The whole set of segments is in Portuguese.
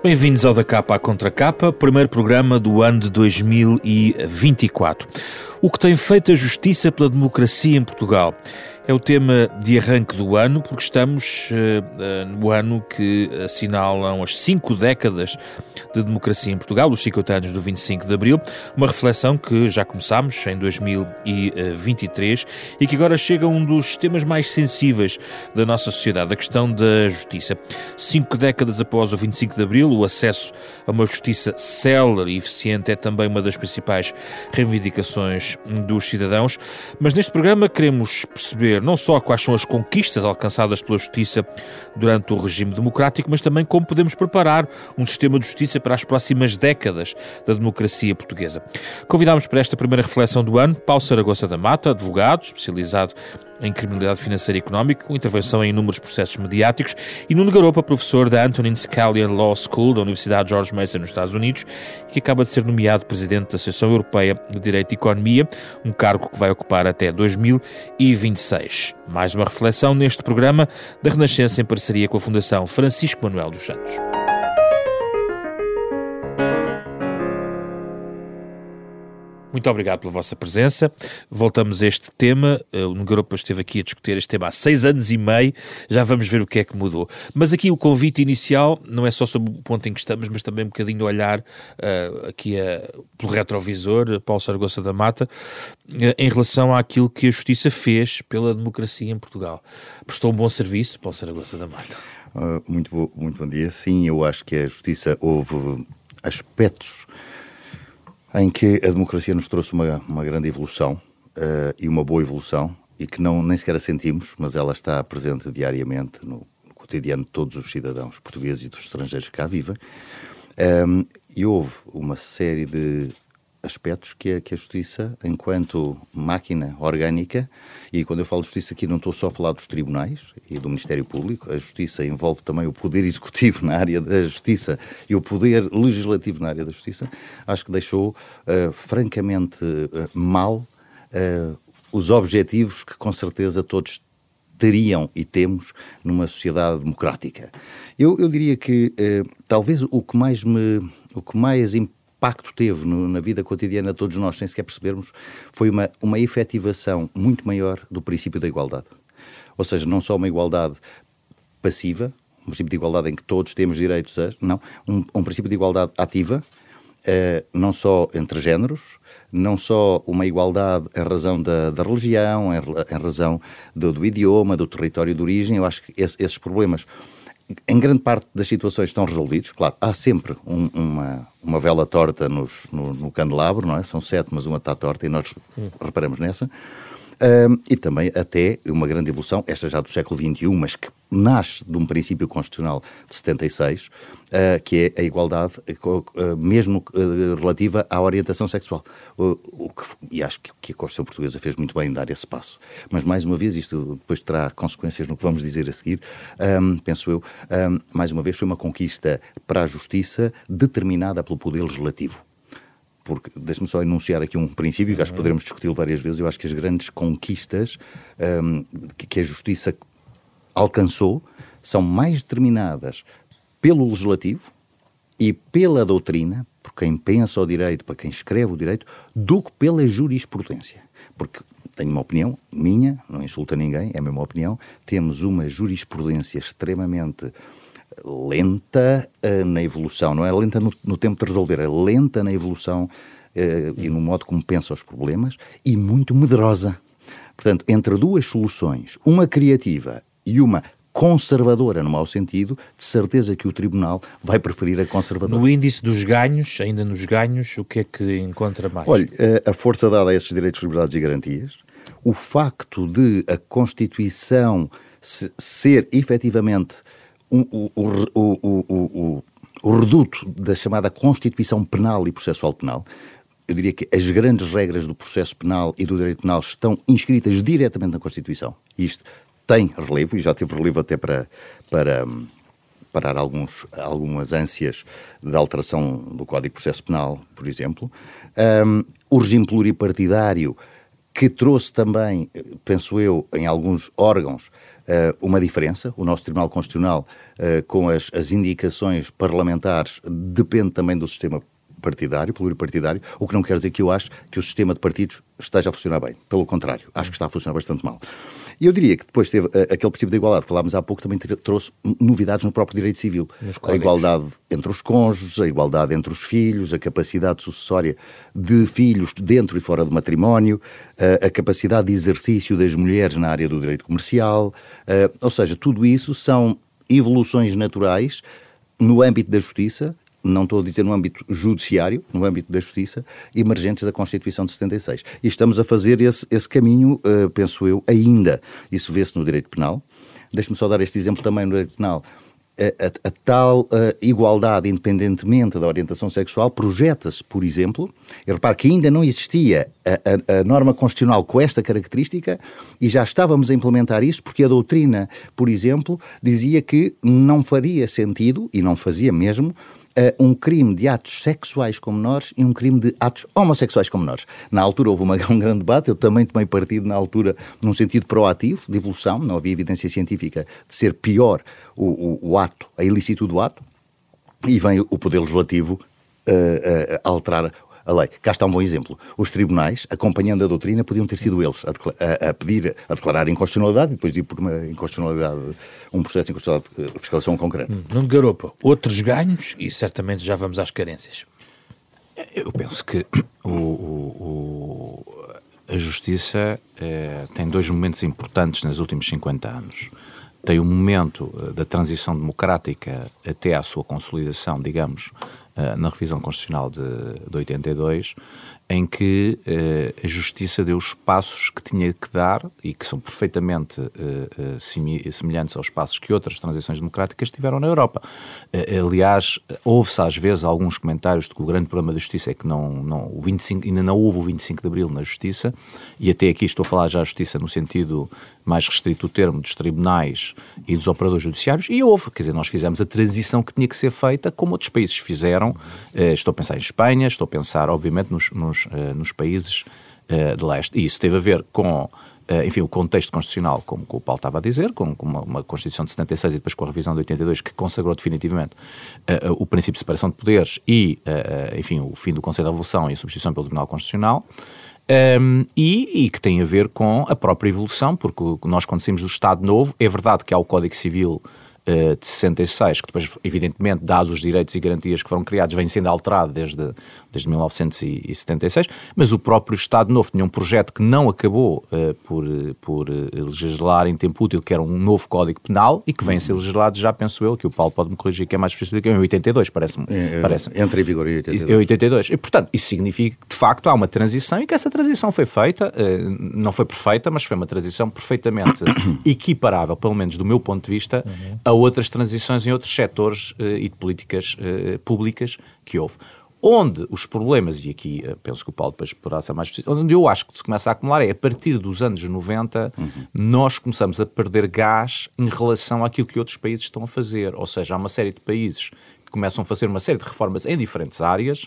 Bem-vindos ao Da Capa à Contra Capa, primeiro programa do ano de 2024. O que tem feito a justiça pela democracia em Portugal? É o tema de arranque do ano, porque estamos uh, no ano que assinalam as cinco décadas de democracia em Portugal, os 50 anos do 25 de Abril, uma reflexão que já começámos em 2023 e que agora chega a um dos temas mais sensíveis da nossa sociedade, a questão da justiça. Cinco décadas após o 25 de Abril, o acesso a uma justiça célere e eficiente é também uma das principais reivindicações dos cidadãos, mas neste programa queremos perceber não só quais são as conquistas alcançadas pela justiça durante o regime democrático, mas também como podemos preparar um sistema de justiça para as próximas décadas da democracia portuguesa. Convidámos para esta primeira reflexão do ano Paulo Saragossa da Mata, advogado, especializado em criminalidade financeira e económica, com intervenção em inúmeros processos mediáticos, e Nuno Garopa, professor da Antonin Scalia Law School da Universidade George Mason nos Estados Unidos, que acaba de ser nomeado presidente da Associação Europeia de Direito e Economia, um cargo que vai ocupar até 2026. Mais uma reflexão neste programa da Renascença em parceria com a Fundação Francisco Manuel dos Santos. Muito obrigado pela vossa presença. Voltamos a este tema. Eh, o Negaropa esteve aqui a discutir este tema há seis anos e meio. Já vamos ver o que é que mudou. Mas aqui o convite inicial não é só sobre o ponto em que estamos, mas também um bocadinho olhar uh, aqui uh, pelo retrovisor, Paulo Sargossa da Mata, uh, em relação àquilo que a Justiça fez pela democracia em Portugal. Prestou um bom serviço, Paulo Sargossa da Mata. muito, bo muito bom dia. Sim, eu acho que a Justiça houve aspectos em que a democracia nos trouxe uma, uma grande evolução uh, e uma boa evolução e que não nem sequer a sentimos, mas ela está presente diariamente no, no cotidiano de todos os cidadãos portugueses e dos estrangeiros que cá vivem. Um, e houve uma série de aspectos que a, que a justiça, enquanto máquina orgânica, e quando eu falo justiça aqui não estou só a falar dos tribunais e do Ministério Público, a justiça envolve também o poder executivo na área da justiça e o poder legislativo na área da justiça, acho que deixou uh, francamente uh, mal uh, os objetivos que com certeza todos teriam e temos numa sociedade democrática. Eu, eu diria que talvez o que mais me o que mais impacto teve no, na vida cotidiana de todos nós, sem sequer percebermos, foi uma, uma efetivação muito maior do princípio da igualdade. Ou seja, não só uma igualdade passiva, um princípio de igualdade em que todos temos direitos a. Não, um, um princípio de igualdade ativa, uh, não só entre géneros, não só uma igualdade em razão da, da religião, em, em razão do, do, idioma, do território de origem. Eu acho que esse, esses problemas em grande parte das situações estão resolvidos. Claro, há sempre um, uma, uma vela torta nos, no, no, candelabro, não é? São sete, mas uma está torta e nós reparamos nessa. Um, e também até uma grande evolução, esta já do século XXI, mas que nasce de um princípio constitucional de 76, uh, que é a igualdade, uh, mesmo uh, relativa à orientação sexual. Que, e acho que, que, a Constituição Portuguesa fez muito bem em dar esse passo. Mas, mais uma vez, isto depois terá consequências no que vamos dizer a seguir, um, penso eu, um, mais uma vez, foi uma conquista para a justiça determinada pelo Poder Legislativo porque deixe-me só enunciar aqui um princípio que acho que poderemos discuti-lo várias vezes. Eu acho que as grandes conquistas um, que, que, a justiça alcançou são mais determinadas pelo legislativo e pela doutrina, por quem pensa o direito, para quem escreve o direito, do que pela jurisprudência. Porque tenho uma opinião minha, não insulta ninguém, é a mesma opinião. Temos uma jurisprudência extremamente lenta uh, na evolução, não é lenta no, no, tempo de resolver, é lenta na evolução uh, e no modo como pensa os problemas e muito medrosa. Portanto, entre duas soluções, uma criativa e uma conservadora no mau sentido, de certeza que o Tribunal vai preferir a conservadora. No índice dos ganhos, ainda nos ganhos, o que é que encontra mais? Olha, eh, a força dada a esses direitos, liberdades e garantias, o facto de a Constituição ser efetivamente o, o, o, reduto da chamada Constituição Penal e Processual Penal, eu diria que as grandes regras do processo penal e do direito penal estão inscritas diretamente na Constituição. Isto tem relevo, e já teve relevo até para, para parar alguns, algumas ânsias de alteração do Código de Processo Penal, por exemplo. Um, o regime pluripartidário, que trouxe também, penso eu, em alguns órgãos, uh, uma diferença. O nosso Tribunal Constitucional, uh, com as, as indicações parlamentares, depende também do sistema partidário, pluripartidário, o que não quer dizer que eu acho que o sistema de partidos esteja a funcionar bem. Pelo contrário, acho que está a funcionar bastante mal. E eu diria que depois teve uh, aquele princípio da igualdade, falámos há pouco, também trouxe novidades no próprio direito civil. A igualdade entre os cônjuges, a igualdade entre os filhos, a capacidade sucessória de filhos dentro e fora do matrimónio, uh, a capacidade de exercício das mulheres na área do direito comercial, uh, ou seja, tudo isso são evoluções naturais no âmbito da justiça não estou a dizer no âmbito judiciário, no âmbito da justiça, emergentes da Constituição de 76. E estamos a fazer esse, esse caminho, uh, penso eu, ainda. Isso vê-se no direito penal. Deixe-me só dar este exemplo também no direito penal. A, a, a tal uh, igualdade, independentemente da orientação sexual, projeta-se, por exemplo, e repare que ainda não existia a, a, norma constitucional com esta característica e já estávamos a implementar isso porque a doutrina, por exemplo, dizia que não faria sentido, e não fazia mesmo, uh, um crime de atos sexuais com menores e um crime de atos homossexuais com menores. Na altura houve uma, um grande debate, eu também tomei partido na altura num sentido proativo, de evolução, não havia evidência científica de ser pior o, o, o ato, a ilicitude do ato, e vem o Poder Legislativo uh, uh, alterar a lei. Cá está um bom exemplo. Os tribunais, acompanhando a doutrina, podiam ter sido eles a, a, a pedir, a declarar inconstitucionalidade e depois ir por uma inconstitucionalidade, um processo de inconstitucionalidade de fiscalização concreta. Hum, não de garopa. Outros ganhos e certamente já vamos às carências. Eu penso que o, o, o, a Justiça é, tem dois momentos importantes nos últimos 50 anos. Tem o momento eh, da transição democrática até à sua consolidação, digamos, eh, na revisão constitucional de, de 82, em que uh, a Justiça deu os passos que tinha que dar e que são perfeitamente uh, semelhantes aos passos que outras transições democráticas tiveram na Europa. aliás, houve-se às vezes alguns comentários de que o grande problema da Justiça é que não, não, o 25, ainda não houve o 25 de Abril na Justiça, e até aqui estou a falar já a Justiça no sentido mais restrito do termo dos tribunais e dos operadores judiciários, e houve, quer dizer, nós fizemos a transição que tinha que ser feita, como outros países fizeram. Estou a pensar em Espanha, estou a pensar, obviamente, nos, nos uh, nos países uh, de leste. E isso teve a ver com Uh, enfim, o contexto constitucional, como, como, o Paulo estava a dizer, com, com uma, uma, Constituição de 76 e depois com a revisão de 82, que consagrou definitivamente uh, uh, o princípio de separação de poderes e, enfim, o fim do Conselho da Revolução e a substituição pelo Tribunal Constitucional. Um, ehm, e, e, que tem a ver com a própria evolução, porque nós, saímos do Estado Novo, é verdade que há o Código Civil uh, de 66, que depois, evidentemente, dados os direitos e garantias que foram criados, vem sendo alterado desde, desde 1976, mas o próprio Estado Novo tinha um projeto que não acabou uh, por, por uh, legislar em tempo útil, que era um novo Código Penal e que vem a ser legislado, já penso eu, que o Paulo pode me corrigir, que é mais difícil do que em 82, parece-me. É, parece entra em vigor em 82. Em 82. E, portanto, isso significa que, de facto, há uma transição e que essa transição foi feita, uh, não foi perfeita, mas foi uma transição perfeitamente equiparável, pelo menos do meu ponto de vista, uhum. a outras transições em outros setores e de políticas públicas que houve onde os problemas, e aqui eh, penso que o Paulo depois poderá ser mais específico, onde eu acho que se começa a acumular é a partir dos anos 90 uhum. nós começamos a perder gás em relação àquilo que outros países estão a fazer. Ou seja, há uma série de países que começam a fazer uma série de reformas em diferentes áreas,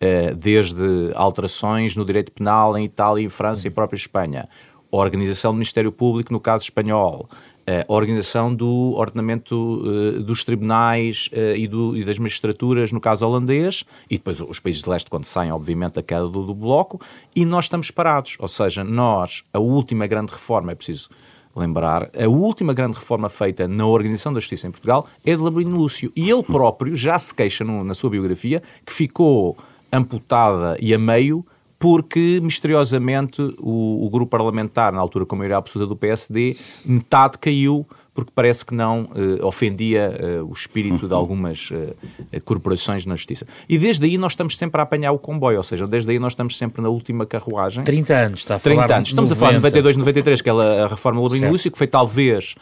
eh, desde alterações no direito penal em Itália, em França uhum. e própria Espanha, a organização do Ministério Público no caso espanhol, a organização do ordenamento uh, dos tribunais uh, e, do, e, das magistraturas, no caso holandês, e depois os países de leste, quando saem, obviamente, da queda do, do, bloco, e nós estamos parados. Ou seja, nós, a última grande reforma, é preciso lembrar, a última grande reforma feita na organização da justiça em Portugal é de Labrino Lúcio. E ele próprio já se queixa no, na sua biografia que ficou amputada e a meio porque misteriosamente o, o, grupo parlamentar, na altura com a maioria absoluta do PSD, metade caiu porque parece que não uh, ofendia uh, o espírito de algumas uh, corporações na justiça. E desde aí nós estamos sempre a apanhar o comboio, ou seja, desde aí nós estamos sempre na última carruagem. 30 anos, está a falar 30 anos. Estamos 90. a falar de 92, 93, que é a reforma do Labrino Lúcio, que foi talvez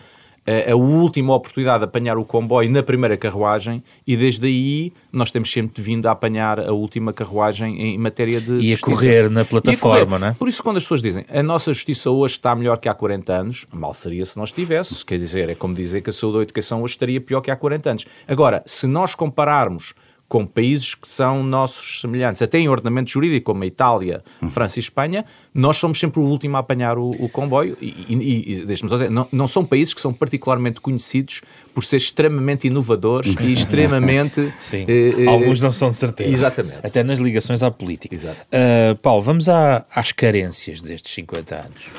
a última oportunidade de apanhar o comboio na primeira carruagem e desde aí nós temos sempre vindo a apanhar a última carruagem em matéria de E a correr na plataforma, não é? Por isso quando as pessoas dizem a nossa justiça hoje está melhor que há 40 anos, mal seria se nós estivesse, quer dizer, é como dizer que a saúde ou a educação hoje estaria pior que há 40 anos. Agora, se nós compararmos com países que são nossos semelhantes, até em ordenamento jurídico, como a Itália, França e Espanha, nós somos sempre o último a apanhar o, o comboio e, e, e deixe-me só dizer, não, não são países que são particularmente conhecidos por ser extremamente inovadores e extremamente... Sim, eh, eh, alguns não são de certeza. Exatamente. Até nas ligações à política. Exato. Uh, Paulo, vamos à- às carências destes 50 anos.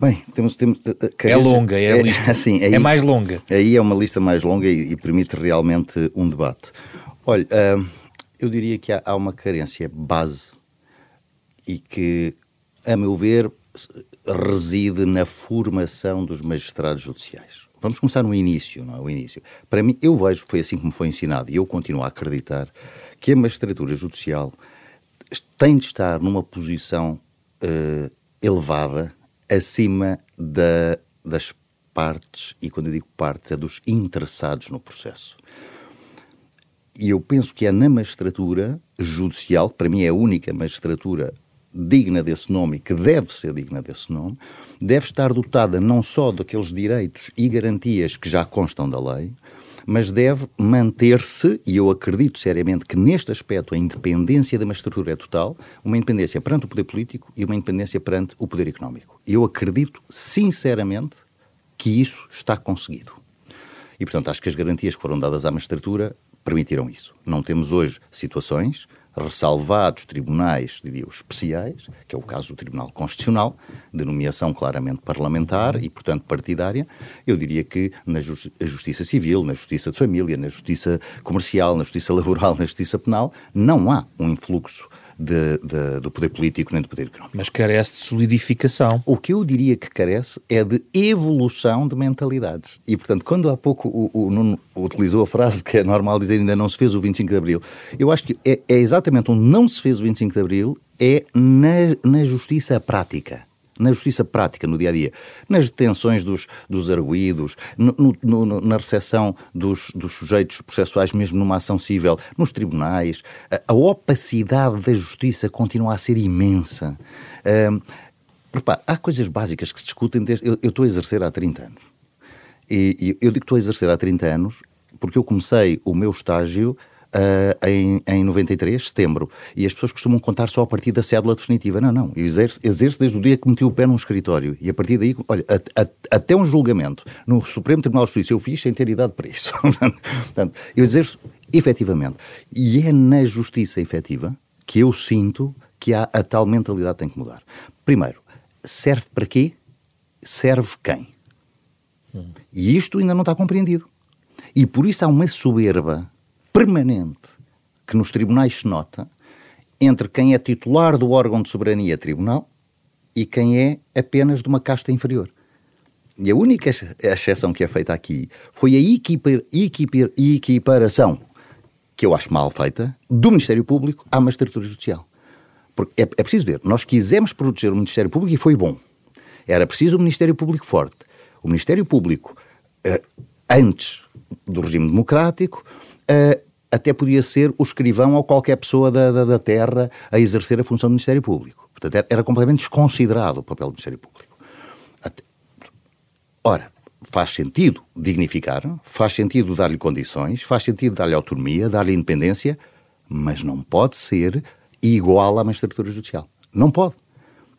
Bem, temos. temos uh, É longa, é a lista. assim, é mais longa. Aí é uma lista mais longa e, e permite realmente um debate. Olha, eu diria que há, há uma carência base e que, a meu ver, reside na formação dos magistrados judiciais. Vamos começar no início, não é? O início. Para mim, eu vejo, foi assim me foi ensinado, e eu continuo a acreditar, que a magistratura judicial tem de estar numa posição eh, elevada acima da- das partes, e quando eu digo partes, é dos interessados no processo. E eu penso que é na magistratura judicial, que para mim é a única magistratura digna desse nome e que deve ser digna desse nome, deve estar dotada não só daqueles direitos e garantias que já constam da lei, mas deve manter-se, e eu acredito seriamente que neste aspecto a independência da magistratura é total, uma independência perante o poder político e uma independência perante o poder económico. Eu acredito sinceramente que isso está conseguido. E, portanto, acho que as garantias que foram dadas à magistratura permitiram isso. Não temos hoje situações, ressalvados tribunais, diria especiais, que é o caso do Tribunal Constitucional, de nomeação claramente parlamentar e, portanto, partidária. Eu diria que na justi- justiça civil, na justiça de família, na justiça comercial, na justiça laboral, na justiça penal, não há um influxo de- de- do poder político nem do poder económico. Mas carece de solidificação. O que eu diria que carece é de evolução de mentalidades. E, portanto, quando há pouco o, o Nuno utilizou a frase que é normal dizer ainda não se fez o 25 de Abril, eu acho que é, é exatamente onde não se fez o 25 de Abril, é na, na justiça prática. Na justiça prática, no dia a dia, nas detenções dos, dos arguídos, no- no- no- na recepção dos, dos sujeitos processuais, mesmo numa ação civil, nos tribunais, a, a opacidade da justiça continua a ser imensa. Há coisas básicas que se discutem desde. Eu, eu estou a exercer há 30 anos. E, e eu digo que estou a exercer há 30 anos porque eu comecei o meu estágio ah, em, em 93, setembro. E as pessoas costumam contar só a partir da cédula definitiva. Não, não. Eu exerço, exerço desde o dia que meti o pé num escritório. E a partir daí, olha, a- a- até um julgamento no Supremo Tribunal de Justiça eu fiz sem ter idade para isso. Portanto, eu exerço efetivamente. E é na justiça efetiva que eu sinto que há a tal mentalidade que tem que mudar. Primeiro, serve para quê? Serve quem? E isto ainda não está compreendido. E por isso há uma soberba permanente que nos tribunais se nota entre quem é titular do órgão de soberania tribunal e quem é apenas de uma casta inferior. E a única ex- exceção que é feita aqui foi a equipar, equipar, equiparação, que eu acho mal feita, do Ministério Público à magistratura judicial. Porque é, é preciso ver, nós quisemos proteger o Ministério Público e foi bom. Era preciso um Ministério Público forte. O Ministério Público, eh, antes do regime democrático, eh, até podia ser o escrivão ou qualquer pessoa da, da, da terra a exercer a função do Ministério Público. Portanto, era, completamente desconsiderado o papel do Ministério Público. Até- Ora, faz sentido dignificar, faz sentido dar-lhe condições, faz sentido dar-lhe autonomia, dar-lhe independência, mas não pode ser igual à magistratura judicial. Não pode.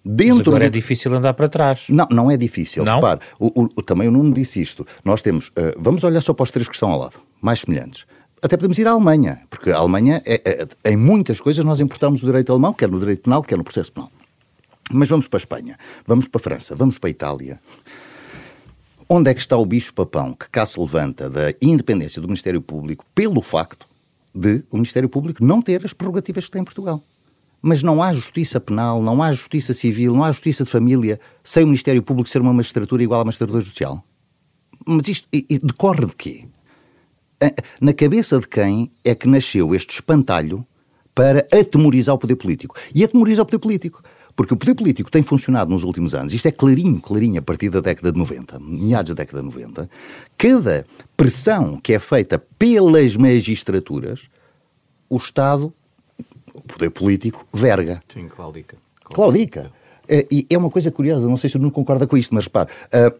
Mas Dentro agora é difícil andar para trás. não, não é difícil. Não? Repare, o, o- também o Nuno disse isto. Nós temos. eh, vamos olhar só para os três que estão ao lado, mais semelhantes. Até podemos ir à Alemanha, porque a Alemanha, é, é- em muitas coisas, nós importamos o direito alemão, quer no direito penal, quer no processo penal. Mas vamos para a Espanha, vamos para a França, vamos para a Itália. Onde é que está o bicho-papão que cá se levanta da independência do Ministério Público pelo facto de o Ministério Público não ter as prerrogativas que tem em Portugal? Mas não há justiça penal, não há justiça civil, não há justiça de família sem o Ministério Público ser uma magistratura igual à magistratura judicial? mas isto decorre de quê? Na cabeça de quem é que nasceu este espantalho para atemorizar o poder político? E atemoriza o poder político. Porque o poder político tem funcionado nos últimos anos, isto é clarinho, clarinho, a partir da década de 90, meados da década de 90, cada pressão que é feita pelas magistraturas, o Estado, o poder político, verga. Sim, claudica. Claudica. É, e é uma coisa curiosa, não sei se não concorda com isto, mas repare, uh,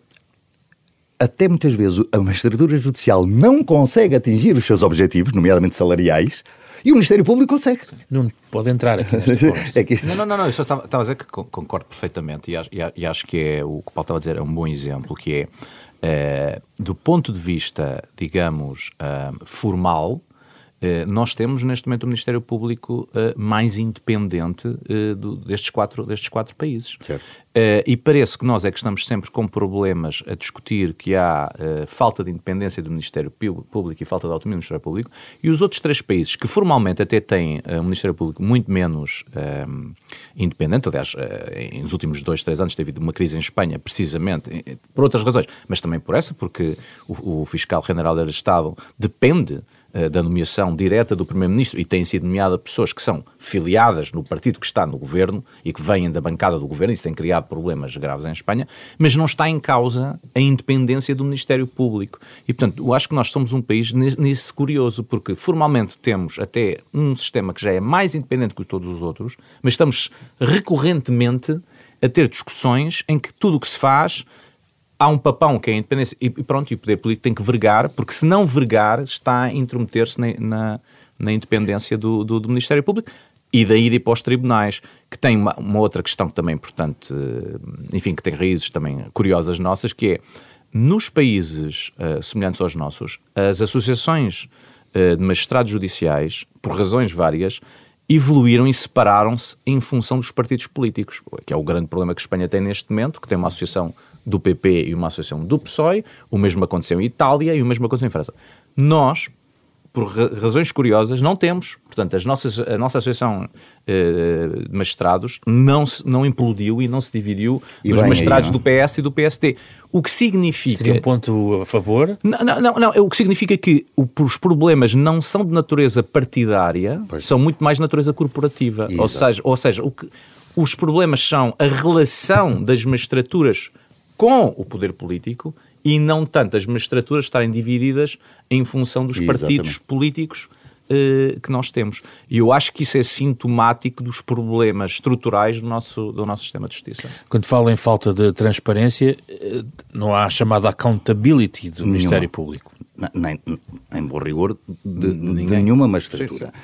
até muitas vezes a magistratura judicial não consegue atingir os seus objetivos, nomeadamente salariais, e o Ministério Público consegue. Não pode entrar aqui nesta é que isto... Não, não, não, eu só estava, estava a dizer que concordo perfeitamente e acho, e acho que é o que o Paulo estava a dizer é um bom exemplo, que é, é do ponto de vista, digamos, uh, formal, nós temos neste momento o Ministério Público uh, mais independente do, destes, quatro, destes quatro países. Uh, e parece que nós é que estamos sempre com problemas a discutir que há falta de independência do Ministério Público e falta de autonomia do Ministério Público, e os outros três países que formalmente até têm um Ministério Público muito menos independente, aliás, nos últimos dois, três anos teve uma crise em Espanha, precisamente por outras razões, mas também por essa, porque o, o fiscal general do Estado depende eh, da nomeação direta do Primeiro-Ministro e têm sido nomeadas pessoas que são filiadas no partido que está no governo e que vêm da bancada do governo, isso tem criado problemas graves em Espanha, mas não está em causa a independência do Ministério Público. E, portanto, eu acho que nós somos um país nisso curioso, porque formalmente temos até um sistema que já é mais independente que todos os outros, mas estamos recorrentemente a ter discussões em que tudo o que se faz há um papão que é a independência. E pronto, e o poder político tem que vergar, porque se não vergar está a intrometer-se na, na, na, independência do, do, do, Ministério Público e daí ir para os tribunais, que tem uma, uma, outra questão também importante, eh, enfim, que tem raízes também curiosas nossas, que é, nos países uh, semelhantes aos nossos, as associações uh, de magistrados judiciais, por razões várias, evoluíram e separaram-se em função dos partidos políticos, que é o grande problema que a Espanha tem neste momento, que tem uma associação do PP e uma associação do PSOE, o mesmo aconteceu em Itália e o mesmo aconteceu em França. Nós, por razões curiosas, não temos. Portanto, as nossas, a nossa associação eh, de magistrados não, se, não implodiu e não se dividiu e nos magistrados aí, do PS e do PST. O que significa. Seria um ponto a favor? Não, não, não, não. o que significa que os problemas não são de natureza partidária, pois. são muito mais de natureza corporativa. Ou seja, ou seja o que, os problemas são a relação das magistraturas com o poder político e não tanto as magistraturas estarem divididas em função dos Exatamente. partidos políticos uh, que nós temos. E eu acho que isso é sintomático dos problemas estruturais do nosso, do nosso sistema de justiça. Quando fala em falta de transparência, eh, não há a chamada accountability do Nenhuma. Ministério Público. Nem, em bom rigor, de, de nenhuma magistratura. Sim, sim.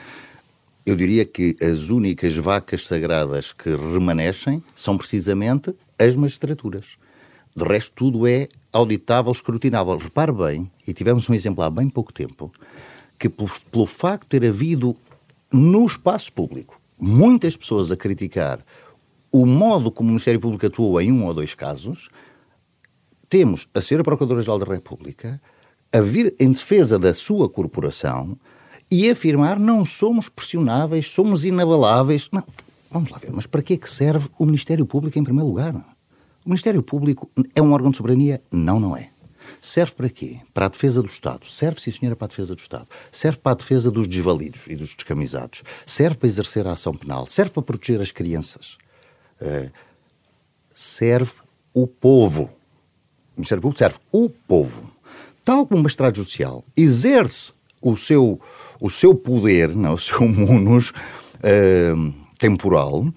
Eu diria que as únicas vacas sagradas que remanescem são precisamente as magistraturas. De resto, tudo é auditável, escrutinável. Repare bem, e tivemos um exemplo há bem pouco tempo, que pelo, facto de ter havido no espaço público muitas pessoas a criticar o modo como o Ministério Público atuou em um ou dois casos, temos a Senhora Procuradora-Geral da República a vir em defesa da sua corporação e afirmar não somos pressionáveis, somos inabaláveis. Não, vamos lá ver, mas para que é que serve o Ministério Público em primeiro lugar? O Ministério Público é um órgão de soberania? Não, não é. Serve para quê? Para a defesa do Estado. Serve, sim, senhora, para a defesa do Estado. Serve para a defesa dos desvalidos e dos descamisados. Serve para exercer a ação penal. Serve para proteger as crianças. Uh, serve o povo. O Ministério Público serve o povo. Tal como o magistrado judicial exerce o seu, o seu poder, não, o seu munus uh, temporal, uh,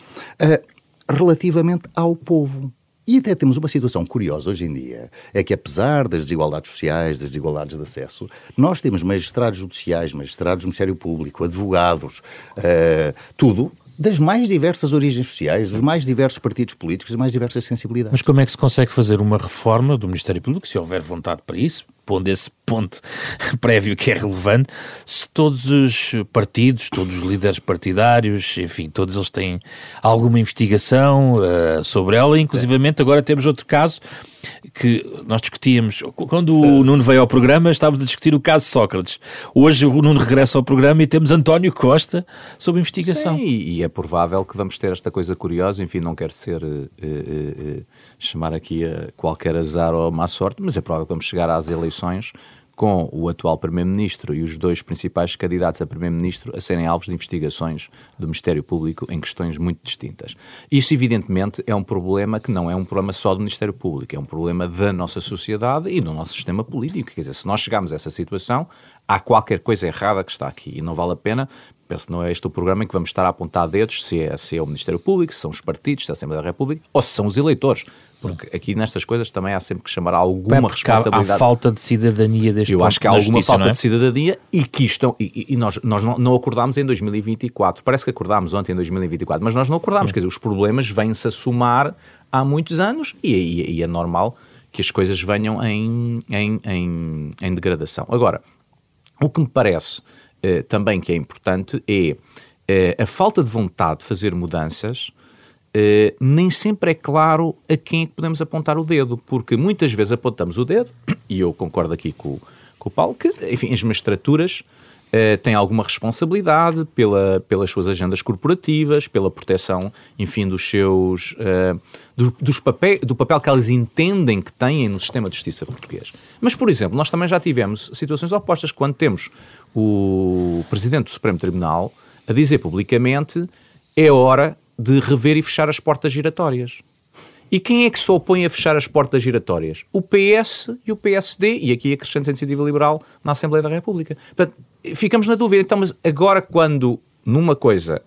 relativamente ao povo. E até temos uma situação curiosa hoje em dia, é que apesar das desigualdades sociais, das desigualdades de acesso, nós temos magistrados judiciais, magistrados do Ministério Público, advogados, uh, tudo das mais diversas origens sociais, dos mais diversos partidos políticos, das mais diversas sensibilidades. Mas como é que se consegue fazer uma reforma do Ministério Público, se houver vontade para isso, pondo esse ponto prévio que é relevante, se todos os partidos, todos os líderes partidários, enfim, todos eles têm alguma investigação uh, sobre ela, inclusivamente agora temos outro caso que nós discutíamos, quando o Nuno veio ao programa, estávamos a discutir o caso Sócrates. Hoje o Nuno regressa ao programa e temos António Costa sobre investigação. Sim, e é provável que vamos ter esta coisa curiosa, enfim, não quero ser, uh, uh, uh, chamar aqui a qualquer azar ou má sorte, mas é provável que vamos chegar às eleições com o atual Primeiro-Ministro e os dois principais candidatos a Primeiro-Ministro a serem alvos de investigações do Ministério Público em questões muito distintas. Isso, evidentemente, é um problema que não é um problema só do Ministério Público, é um problema da nossa sociedade e do nosso sistema político. Quer dizer, se nós chegarmos a essa situação, há qualquer coisa errada que está aqui e não vale a pena penso que não é este o programa em que vamos estar a apontar dedos se é, se é o Ministério Público, se são os partidos, se é a Assembleia da República ou se são os eleitores. Porque aqui nestas coisas também há sempre que chamar alguma responsabilidade. Há, há falta de cidadania deste Eu acho que há alguma justiça, falta é? de cidadania e que isto. E, e nós, nós não, não, acordámos em 2024. Parece que acordámos ontem em 2024, mas nós não acordámos. Quer dizer, os problemas vêm-se a somar há muitos anos e, e, e, é normal que as coisas venham em, em, em, em degradação. Agora, o que me parece eh, também que é importante é eh, a falta de vontade de fazer mudanças Uh, nem sempre é claro a quem é que podemos apontar o dedo, porque muitas vezes apontamos o dedo, e eu concordo aqui com, com o Paulo, que, enfim, as magistraturas uh, têm alguma responsabilidade pela, pelas suas agendas corporativas, pela proteção, enfim, dos seus. Uh, do, dos papel, do papel que elas entendem que têm no sistema de justiça português. Mas, por exemplo, nós também já tivemos situações opostas quando temos o Presidente do Supremo Tribunal a dizer publicamente é hora de rever e fechar as portas giratórias. E quem é que se opõe a fechar as portas giratórias? O PS e o PSD, e aqui a Crescente Iniciativa Liberal na Assembleia da República. Portanto, ficamos na dúvida. Então, mas agora quando numa coisa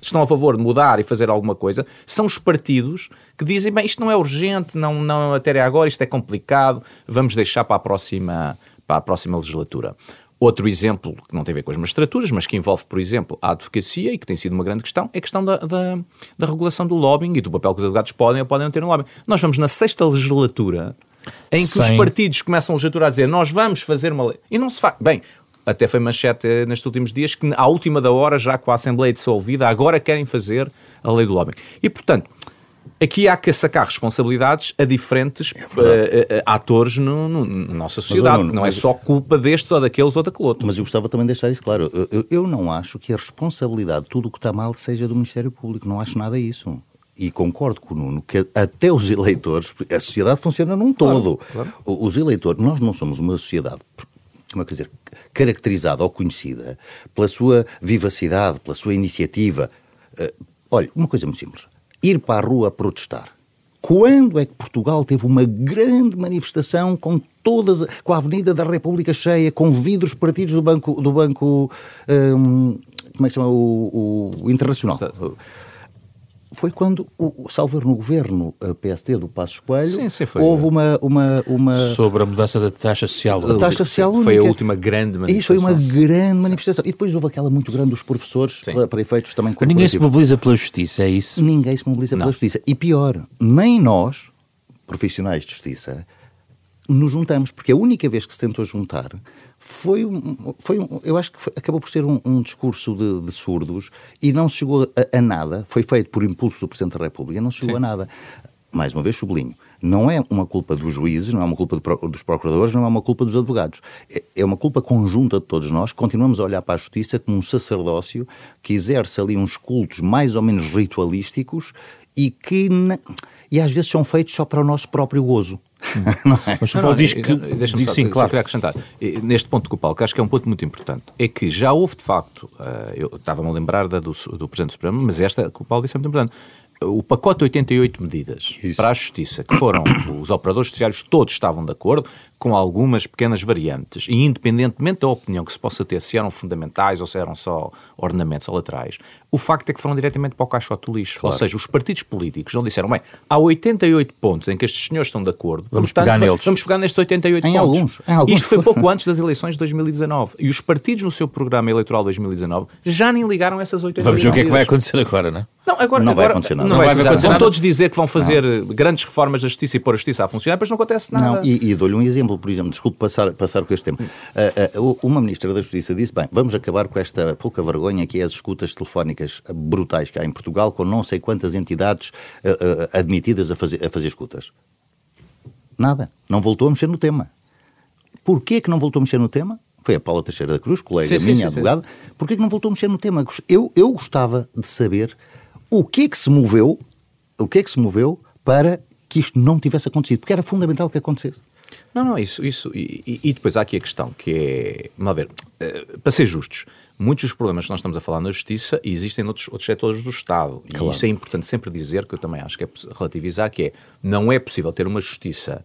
estão a favor de mudar e fazer alguma coisa, são os partidos que dizem, bem, isto não é urgente, não, não é matéria agora, isto é complicado, vamos deixar para a próxima, para a próxima legislatura. Outro exemplo, que não tem a ver com as magistraturas, mas que envolve, por exemplo, a advocacia e que tem sido uma grande questão, é a questão da, da, da regulação do lobbying e do papel que os advogados podem ou podem não ter no lobbying. Nós vamos na sexta legislatura em que Sim. os partidos começam a legislatura a dizer nós vamos fazer uma lei. E não se faz. Bem, até foi manchete nestes últimos dias que à última da hora, já com a Assembleia dissolvida, agora querem fazer a lei do lobbying. E, portanto, aqui há que sacar responsabilidades a diferentes é uh, uh, atores no, no, na nossa sociedade. Mas, não, não é só culpa destes ou daqueles ou daquele outro. Mas eu gostava também de deixar isso claro. Eu, eu não acho que a responsabilidade de tudo o que está mal seja do Ministério Público. Não acho nada isso. E concordo com o Nuno que até os eleitores, a sociedade funciona num todo. Claro, claro. Os eleitores, nós não somos uma sociedade como é que dizer, caracterizada ou conhecida pela sua vivacidade, pela sua iniciativa. Uh, olha, uma coisa muito simples ir para a rua protestar. Quando é que Portugal teve uma grande manifestação com todas, com a Avenida da República cheia, com vidros partidos do banco, do banco, um, como é que chama o, o Internacional? Foi quando, o, salvo no governo PSD do Passos Coelho, sim, sim, houve uma, uma, uma... Sobre a mudança da taxa social. A taxa social única. Foi a última grande manifestação. Isso foi uma grande manifestação. E depois houve aquela muito grande dos professores, para, para, efeitos também Mas Ninguém se mobiliza pela justiça, é isso? Ninguém se mobiliza Não. pela justiça. E pior, nem nós, profissionais de justiça, nos juntamos, porque a única vez que se tentou juntar foi um, foi um, eu acho que foi, acabou por ser um, um discurso de, de, surdos e não se chegou a, a, nada, foi feito por impulso do Presidente da República, não se chegou Sim. a nada. Mais uma vez sublinho, não é uma culpa dos juízes, não é uma culpa dos procuradores, não é uma culpa dos advogados. É, é uma culpa conjunta de todos nós. Continuamos a olhar para a justiça como um sacerdócio que exerce ali uns cultos mais ou menos ritualísticos e que e às vezes são feitos só para o nosso próprio gozo. é? Mas o Paulo diz que. Deixa-me só, sim, claro. só acrescentar. Neste ponto com o Paulo, que acho que é um ponto muito importante, é que já houve de facto, uh, eu estava-me a lembrar da do, do Presidente do Supremo, mas esta que o Paulo disse é muito importante o pacote de 88 medidas Isso. para a justiça, que foram os operadores judiciários todos estavam de acordo, com algumas pequenas variantes, e independentemente da opinião que se possa ter, se eram fundamentais ou se eram só ornamentos ou laterais, o facto é que foram diretamente para o caixote do lixo. Claro. Ou seja, os partidos políticos não disseram, bem, há 88 pontos em que estes senhores estão de acordo, vamos portanto, pegar neles. vamos pegar nestes 88 em pontos. Alguns, em alguns. Isto foi pouco antes das eleições de 2019. E os partidos no seu programa eleitoral de 2019 já nem ligaram essas 88 Vamos ver o que é que vai acontecer agora, não é? Não, agora, não agora, vai acontecer nada. Não, vai acontecer nada. todos dizer que vão fazer grandes reformas da justiça e pôr a justiça a funcionar, depois não acontece nada. Não, e, e dou-lhe um exemplo, por exemplo, desculpe passar, passar com este tempo. Uh, uh, uma ministra da Justiça disse: bem, vamos acabar com esta pouca vergonha que é as escutas telefónicas brutais que há em Portugal, com não sei quantas entidades uh, admitidas a fazer, a fazer escutas. Nada. Não voltou a mexer no tema. Porquê que não voltou a mexer no tema? Foi a Paula Teixeira da Cruz, colega Sim, minha, sim, sim, advogada. Porquê que não voltou a mexer no tema? Eu, eu gostava de saber o que é que se moveu, o que é que se moveu para que isto não tivesse acontecido, porque era fundamental que acontecesse. Não, não, isso, isso. E, e- depois há aqui a questão que é. Vamos ver, eh, para ser justos, muitos dos problemas que nós estamos a falar na justiça existem noutros outros setores do Estado. Claro. E isso é importante sempre dizer, que eu também acho que é relativizar, que é não é possível ter uma justiça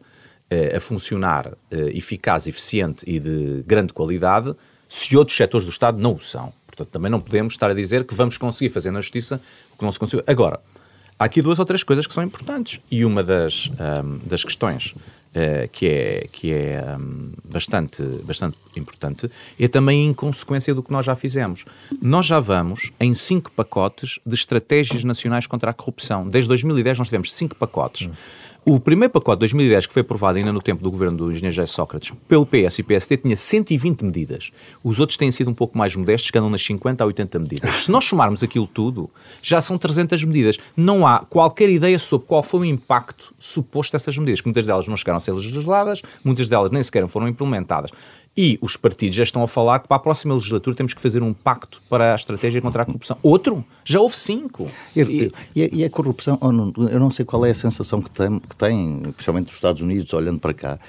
eh, a funcionar eh, eficaz, eficiente e de grande qualidade se outros setores do Estado não o são. Portanto, também não podemos estar a dizer que vamos conseguir fazer na justiça não se conseguiu. Agora, há aqui duas ou três coisas que são importantes. E uma das, ahm, das questões eh, que é, que é ahm, bastante, bastante importante é também a inconsequência do que nós já fizemos. Nós já vamos em cinco pacotes de estratégias nacionais contra a corrupção. Desde 2010 nós tivemos cinco pacotes. O primeiro pacote de 2010, que foi aprovado ainda no tempo do governo do engenheiro José Sócrates, pelo PS e PSD, tinha 120 medidas. Os outros têm sido um pouco mais modestos, que andam nas 50 a 80 medidas. Se nós somarmos aquilo tudo, já são 300 medidas. Não há qualquer ideia sobre qual foi o impacto suposto dessas medidas, que muitas delas não chegaram a ser legisladas, muitas delas nem sequer foram implementadas. E os partidos já estão a falar que para a próxima legislatura temos que fazer um pacto para a estratégia contra a corrupção. Outro? Já houve cinco. E, E- e a- e a corrupção, oh, Nuno, eu não sei qual é a sensação que tem, que tem, especialmente dos Estados Unidos, olhando para cá,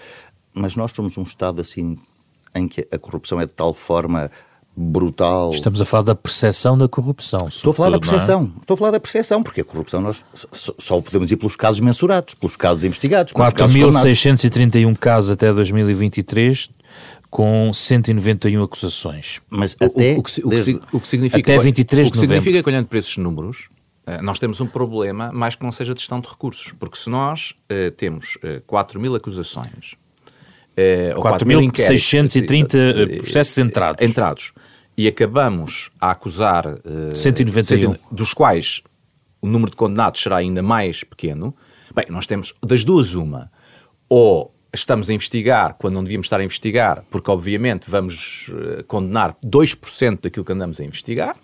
mas nós somos um Estado assim em que a corrupção é de tal forma brutal. Estamos a falar da percepção da corrupção. Estou a falar da não é? percepção. Estou a falar da percepção, porque a corrupção nós só, podemos ir pelos casos mensurados, pelos casos investigados, pelos casos condenados. 4.631 casos até 2023, com 191 acusações. Mas O- até o, que, o que desde- si- o que significa, até 23 o que de novembro. significa que olhando para esses números eh, nós temos um problema mais que não seja de gestão de recursos porque se nós eh, temos eh, 4 mil acusações ou 4 mil inquéritos, 4.630 eh, processos entrados. entrados e acabamos a acusar eh, 191. dos quais o número de condenados será ainda mais pequeno bem, nós temos das duas uma ou estamos a investigar quando não devíamos estar a investigar, porque obviamente vamos eh, condenar 2% daquilo que andamos a investigar,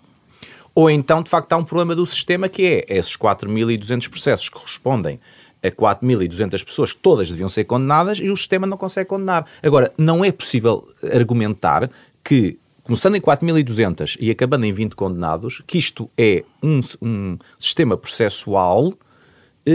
ou então de facto há um problema do sistema que é esses 4.200 processos que correspondem a 4.200 pessoas que todas deviam ser condenadas e o sistema não consegue condenar. Agora, não é possível argumentar que, começando em 4.200 e acabando em 20 condenados, que isto é um, um sistema processual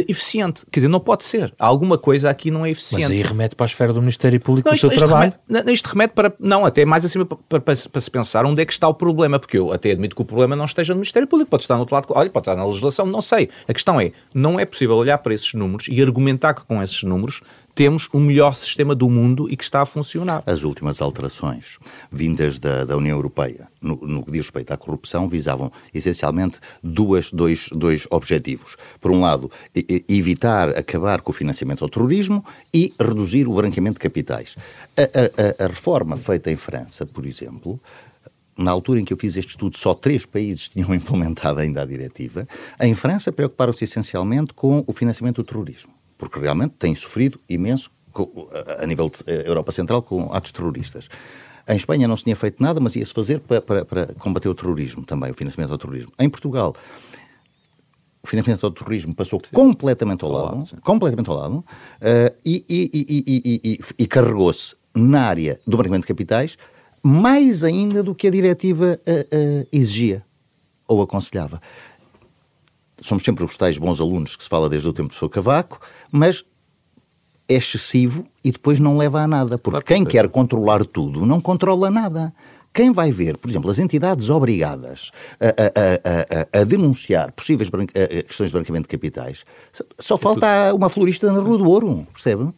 eficiente. Quer dizer, não pode ser. Há alguma coisa aqui não é eficiente. Mas aí remete para a esfera do Ministério Público Não, o seu trabalho. Remete, isto remete para. Não, até mais acima para, para- para se pensar onde é que está o problema, porque eu até admito que o problema não esteja no Ministério Público, pode estar no outro lado, olha, pode estar na legislação, não sei. A questão é: não é possível olhar para esses números e argumentar que com esses números temos o melhor sistema do mundo e que está a funcionar. As últimas alterações vindas da, da União Europeia no, no que diz respeito à corrupção visavam essencialmente duas, dois, dois objetivos. Por um lado, evitar acabar com o financiamento ao terrorismo e reduzir o branqueamento de capitais. A- a- a reforma feita em França, por exemplo, na altura em que eu fiz este estudo, só três países tinham implementado ainda a diretiva. Em França, preocuparam-se essencialmente com o financiamento do terrorismo, porque realmente têm sofrido imenso a- nível de eh, Europa Central com atos terroristas. Em Espanha não se tinha feito nada, mas ia-se fazer para, para- para combater o terrorismo também, o financiamento ao terrorismo. Em Portugal, o financiamento ao terrorismo passou completamente ao lado, completamente ao lado, eh, e, e- e- e- carregou-se na área do branqueamento de capitais mais ainda do que a diretiva eh, eh, exigia ou aconselhava. Somos sempre os tais bons alunos que se fala desde o tempo do seu cavaco, mas é excessivo e depois não leva a nada, porque Claro que quem sim. quer controlar tudo não controla nada. Quem vai ver, por exemplo, as entidades obrigadas a, a- a- a- denunciar possíveis questões de branqueamento de capitais, só- só falta uma florista na Rua do Ouro, percebe?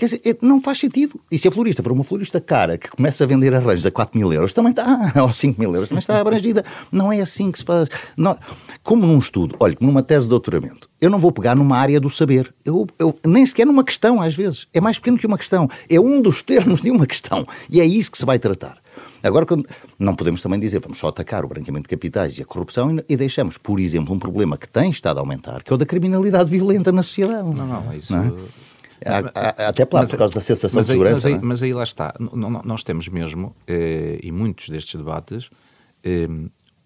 Quer dizer, é- não faz sentido. E se a florista for uma florista cara que começa a vender arranjos a 4 mil euros, também está, ou 5 mil euros, também está abrangida. Não é assim que se faz. Não- como num estudo, olha, como numa tese de doutoramento, eu não vou pegar numa área do saber. Eu, eu- nem sequer numa questão, às vezes. É mais pequeno que uma questão. É um dos termos de uma questão. E é isso que se vai tratar. Agora, não podemos também dizer vamos só atacar o branqueamento de capitais e a corrupção e, e, deixamos, por exemplo, um problema que tem estado a aumentar, que é o da criminalidade violenta na sociedade. Não, não, isso. Não é? Até por causa da sensação de segurança. Mas aí, mas aí, lá está. Nós temos mesmo, eh, e muitos destes debates, eh,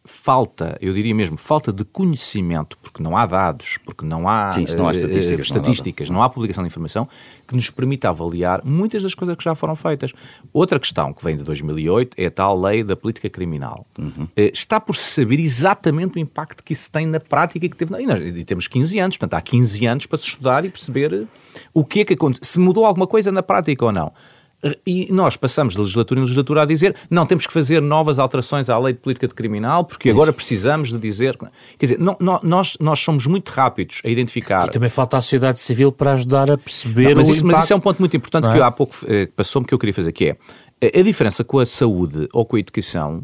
falta, eu diria mesmo, falta de conhecimento, porque não há dados, porque não há, Sim, não há eh, estatísticas, estatísticas não, há não, há publicação de informação que nos permita avaliar muitas das coisas que já foram feitas. Outra questão que vem de 2008 é a tal lei da política criminal. Uhum. Está por saber exatamente o impacto que isso tem na prática e que teve. E temos 15 anos, portanto, há 15 anos para se estudar e perceber o que é que aconteceu, se mudou alguma coisa na prática ou não. E nós passamos de legislatura em legislatura a dizer não, temos que fazer novas alterações à lei de política de criminal porque agora precisamos de dizer. Quer dizer, não, nós, nós somos muito rápidos a identificar. E também falta a sociedade civil para ajudar a perceber. Não, mas, isso, mas, isso, é um ponto muito importante é? que eu, há pouco eh, passou-me que eu queria fazer, que é a diferença com a saúde ou com a educação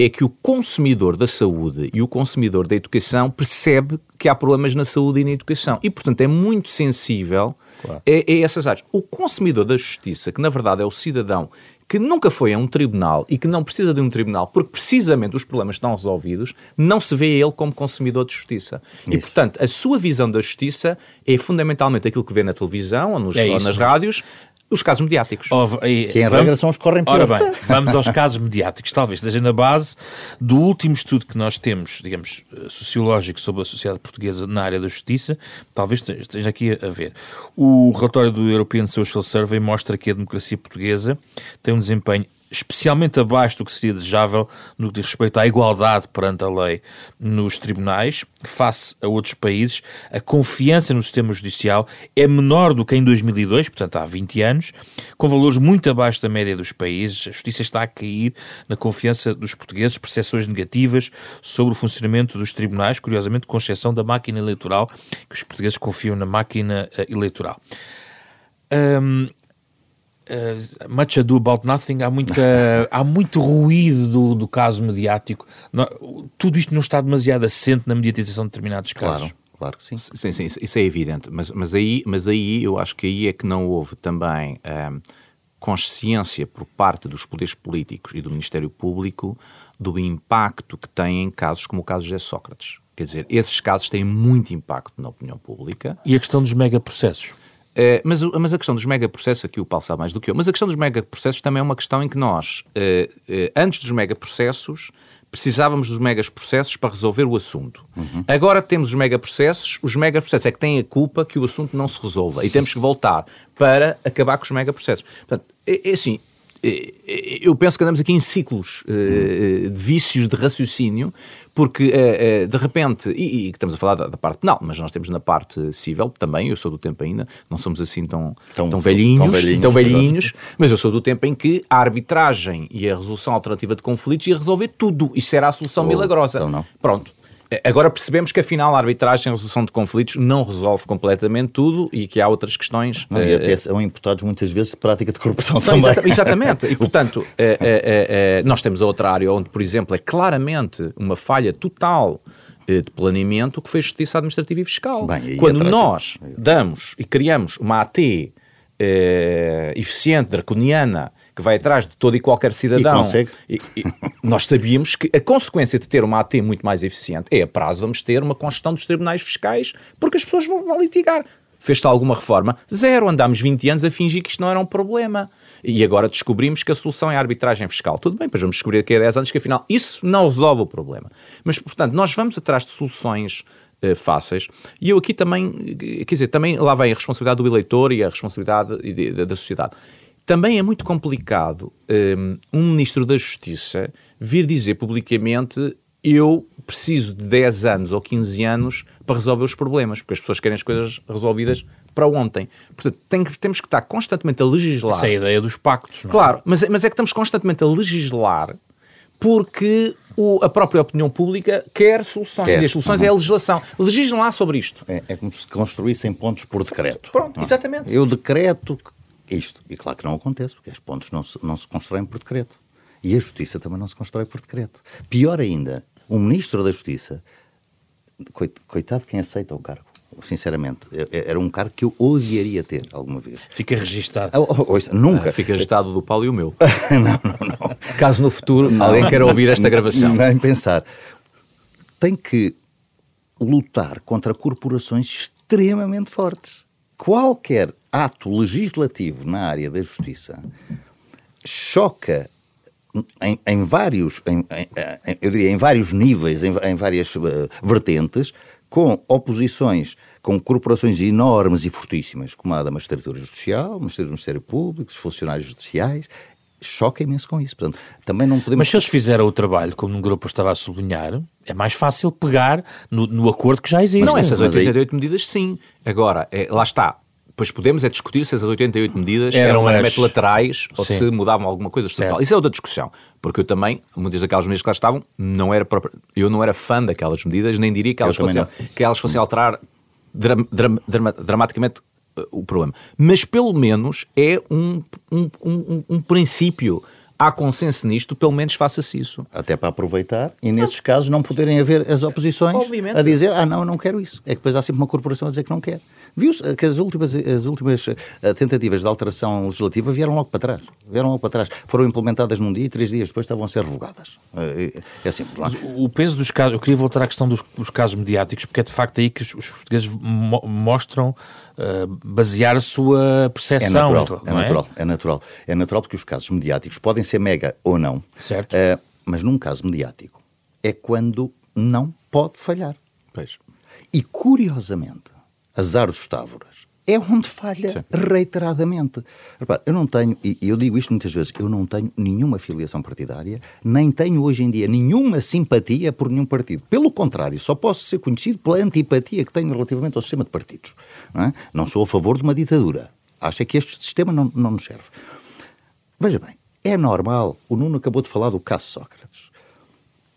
é que o consumidor da saúde e o consumidor da educação percebe que há problemas na saúde e na educação. E, portanto, é muito sensível claro. a, a essas áreas. O consumidor da justiça, que na verdade é o cidadão que nunca foi a um tribunal e que não precisa de um tribunal porque precisamente os problemas estão resolvidos, não se vê ele como consumidor de justiça. Isso. E, portanto, a sua visão da justiça é fundamentalmente aquilo que vê na televisão ou, nos, é ou nas mesmo. rádios, os casos mediáticos. Oh, e, que em regra são os que correm pior. Ora bem, vamos aos casos mediáticos. Talvez esteja na base do último estudo que nós temos, digamos, sociológico sobre a sociedade portuguesa na área da justiça, talvez esteja aqui a ver. O relatório do European Social Survey mostra que a democracia portuguesa tem um desempenho especialmente abaixo do que seria desejável no que diz respeito à igualdade perante a lei nos tribunais, face a outros países, a confiança no sistema judicial é menor do que em 2002, portanto há 20 anos, com valores muito abaixo da média dos países. A justiça está a cair na confiança dos portugueses, percepções negativas sobre o funcionamento dos tribunais, curiosamente com exceção da máquina eleitoral, que os portugueses confiam na máquina eh, eleitoral. Uh, much ado about nothing, há, muita, há muito ruído do, do caso mediático. tudo isto não está demasiado assente na mediatização de determinados casos. Claro. Claro que sim. Sim, sim, isso é evidente. Mas, mas, aí, mas aí eu acho que aí é que não houve também um, ehm, consciência por parte dos poderes políticos e do Ministério Público do impacto que têm em casos como o caso de Sócrates. Quer dizer, esses casos têm muito impacto na opinião pública. E a questão dos megaprocessos? Uh, mas, mas a questão dos megaprocessos, aqui o Paulo sabe mais do que eu, mas a questão dos megaprocessos também é uma questão em que nós, uh, uh, antes dos megaprocessos, precisávamos dos megaprocessos para resolver o assunto. Uhum. Agora temos os megaprocessos, os megaprocessos é que têm a culpa que o assunto não se resolva e temos que voltar para acabar com os megaprocessos. Portanto, é, é assim, eu penso que andamos aqui em ciclos uh, de vícios de raciocínio, porque de repente, e, e, estamos a falar da, da, parte penal, mas nós temos na parte civil também, eu sou do tempo ainda, não somos assim tão, tão, tão velhinhos, tão velhinhos, tão velhinhos mas eu sou do tempo em que a arbitragem e a resolução alternativa de conflitos ia resolver tudo, isso era a solução oh, milagrosa. Então Pronto. Agora percebemos que afinal a arbitragem e a resolução de conflitos não resolve completamente tudo e que há outras questões. Não, e até são imputados muitas vezes de prática de corrupção são também. exatamente. E portanto, é, é, é, nós temos a outra área onde, por exemplo, é claramente uma falha total de planeamento que foi a Justiça Administrativa e Fiscal. Bem, Quando nós damos e criamos uma AT eficiente, draconiana, que vai atrás de todo e qualquer cidadão. E. E, e nós sabíamos que a consequência de ter uma AT muito mais eficiente é a prazo vamos ter uma congestão dos tribunais fiscais porque as pessoas vão, vão litigar. Fez-se alguma reforma? Zero. Andámos 20 anos a fingir que isto não era um problema. E agora descobrimos que a solução é a arbitragem fiscal. Tudo bem, pois vamos descobrir daqui a 10 anos que afinal isso não resolve o problema. Mas, portanto, nós vamos atrás de soluções uh, fáceis. E eu aqui também, quer dizer, também lá vem a responsabilidade do eleitor e a responsabilidade da sociedade. Também é muito complicado um, um ministro da Justiça vir dizer publicamente eu preciso de 10 anos ou 15 anos para resolver os problemas, porque as pessoas querem as coisas resolvidas para ontem. Portanto, tem, temos que estar constantemente a legislar. Essa é a ideia dos pactos, não é? Claro, mas, mas é que estamos constantemente a legislar porque o, a própria opinião pública quer soluções. Quer. E as soluções uhum. é a legislação. Legislem lá sobre isto. É, é, como se construíssem pontos por decreto. Pronto, é? exatamente. Eu decreto isto. E claro que não acontece, porque os pontos não se, não se constroem por decreto. E a justiça também não se constrói por decreto. Pior ainda, um ministro da Justiça, coitado quem aceita o cargo, sinceramente, é, é, era um cargo que eu odiaria ter alguma vez. Fica registado. Oh, oh, ouça, nunca. Ah, fica registado do Paulo e o meu. não, não, não. Caso no futuro não, alguém queira ouvir esta gravação. Nem pensar. Tem que lutar contra corporações extremamente fortes. Qualquer ato legislativo na área da justiça choca em, em vários, em, em, eu diria, em vários níveis, em, várias uh, vertentes, com oposições, com corporações enormes e fortíssimas, como a da magistratura judicial, o Ministério Público, os funcionários judiciais, choca imenso com isso. Portanto, também não podemos... Mas se eles fizeram o trabalho, como no grupo estava a sublinhar, é mais fácil pegar no, no acordo que já existe. Não, essas 88 aí... medidas sim. Agora, é, lá está, Pois podemos é discutir se as 88 medidas eram, eram meramente laterais ou Sim. se mudavam alguma coisa estrutural. Isso é outra discussão. Porque eu também, muitas daquelas medidas que lá estavam, não era própria, eu não era fã daquelas medidas, nem diria que elas, fossem, que elas fossem alterar dram, dram, dram, dramaticamente o problema. Mas pelo menos é um, um, um, um princípio há consenso nisto, pelo menos faça-se isso. Até para aproveitar e, nesses casos, não poderem haver as oposições Obviamente. a dizer ah, não, eu não quero isso. É que depois há sempre uma corporação a dizer que não quer. Viu-se que as últimas, as últimas eh, tentativas de alteração legislativa vieram logo para trás. Vieram logo para trás. Foram implementadas num dia e três dias depois estavam a ser revogadas. É, é simples. Não é? O peso dos casos, eu queria voltar à questão dos, dos casos mediáticos, porque é de facto aí que os, os portugueses mo mostram uh, basear a sua percepção. É natural, é, é, natural, é natural. É natural porque os casos mediáticos podem ser mega ou não. Certo. Uh, mas num caso mediático é quando não pode falhar. Pois. E curiosamente, azar dos távoras, é onde falha Sim. reiteradamente. Repara, eu não tenho, e eu digo isto muitas vezes, eu não tenho nenhuma filiação partidária, nem tenho hoje em dia nenhuma simpatia por nenhum partido. Pelo contrário, só posso ser conhecido pela antipatia que tenho relativamente ao sistema de partidos. Não, é? não sou a favor de uma ditadura. Acho é que este sistema não, não nos serve. Veja bem, é normal, o Nuno acabou de falar do caso Sócrates.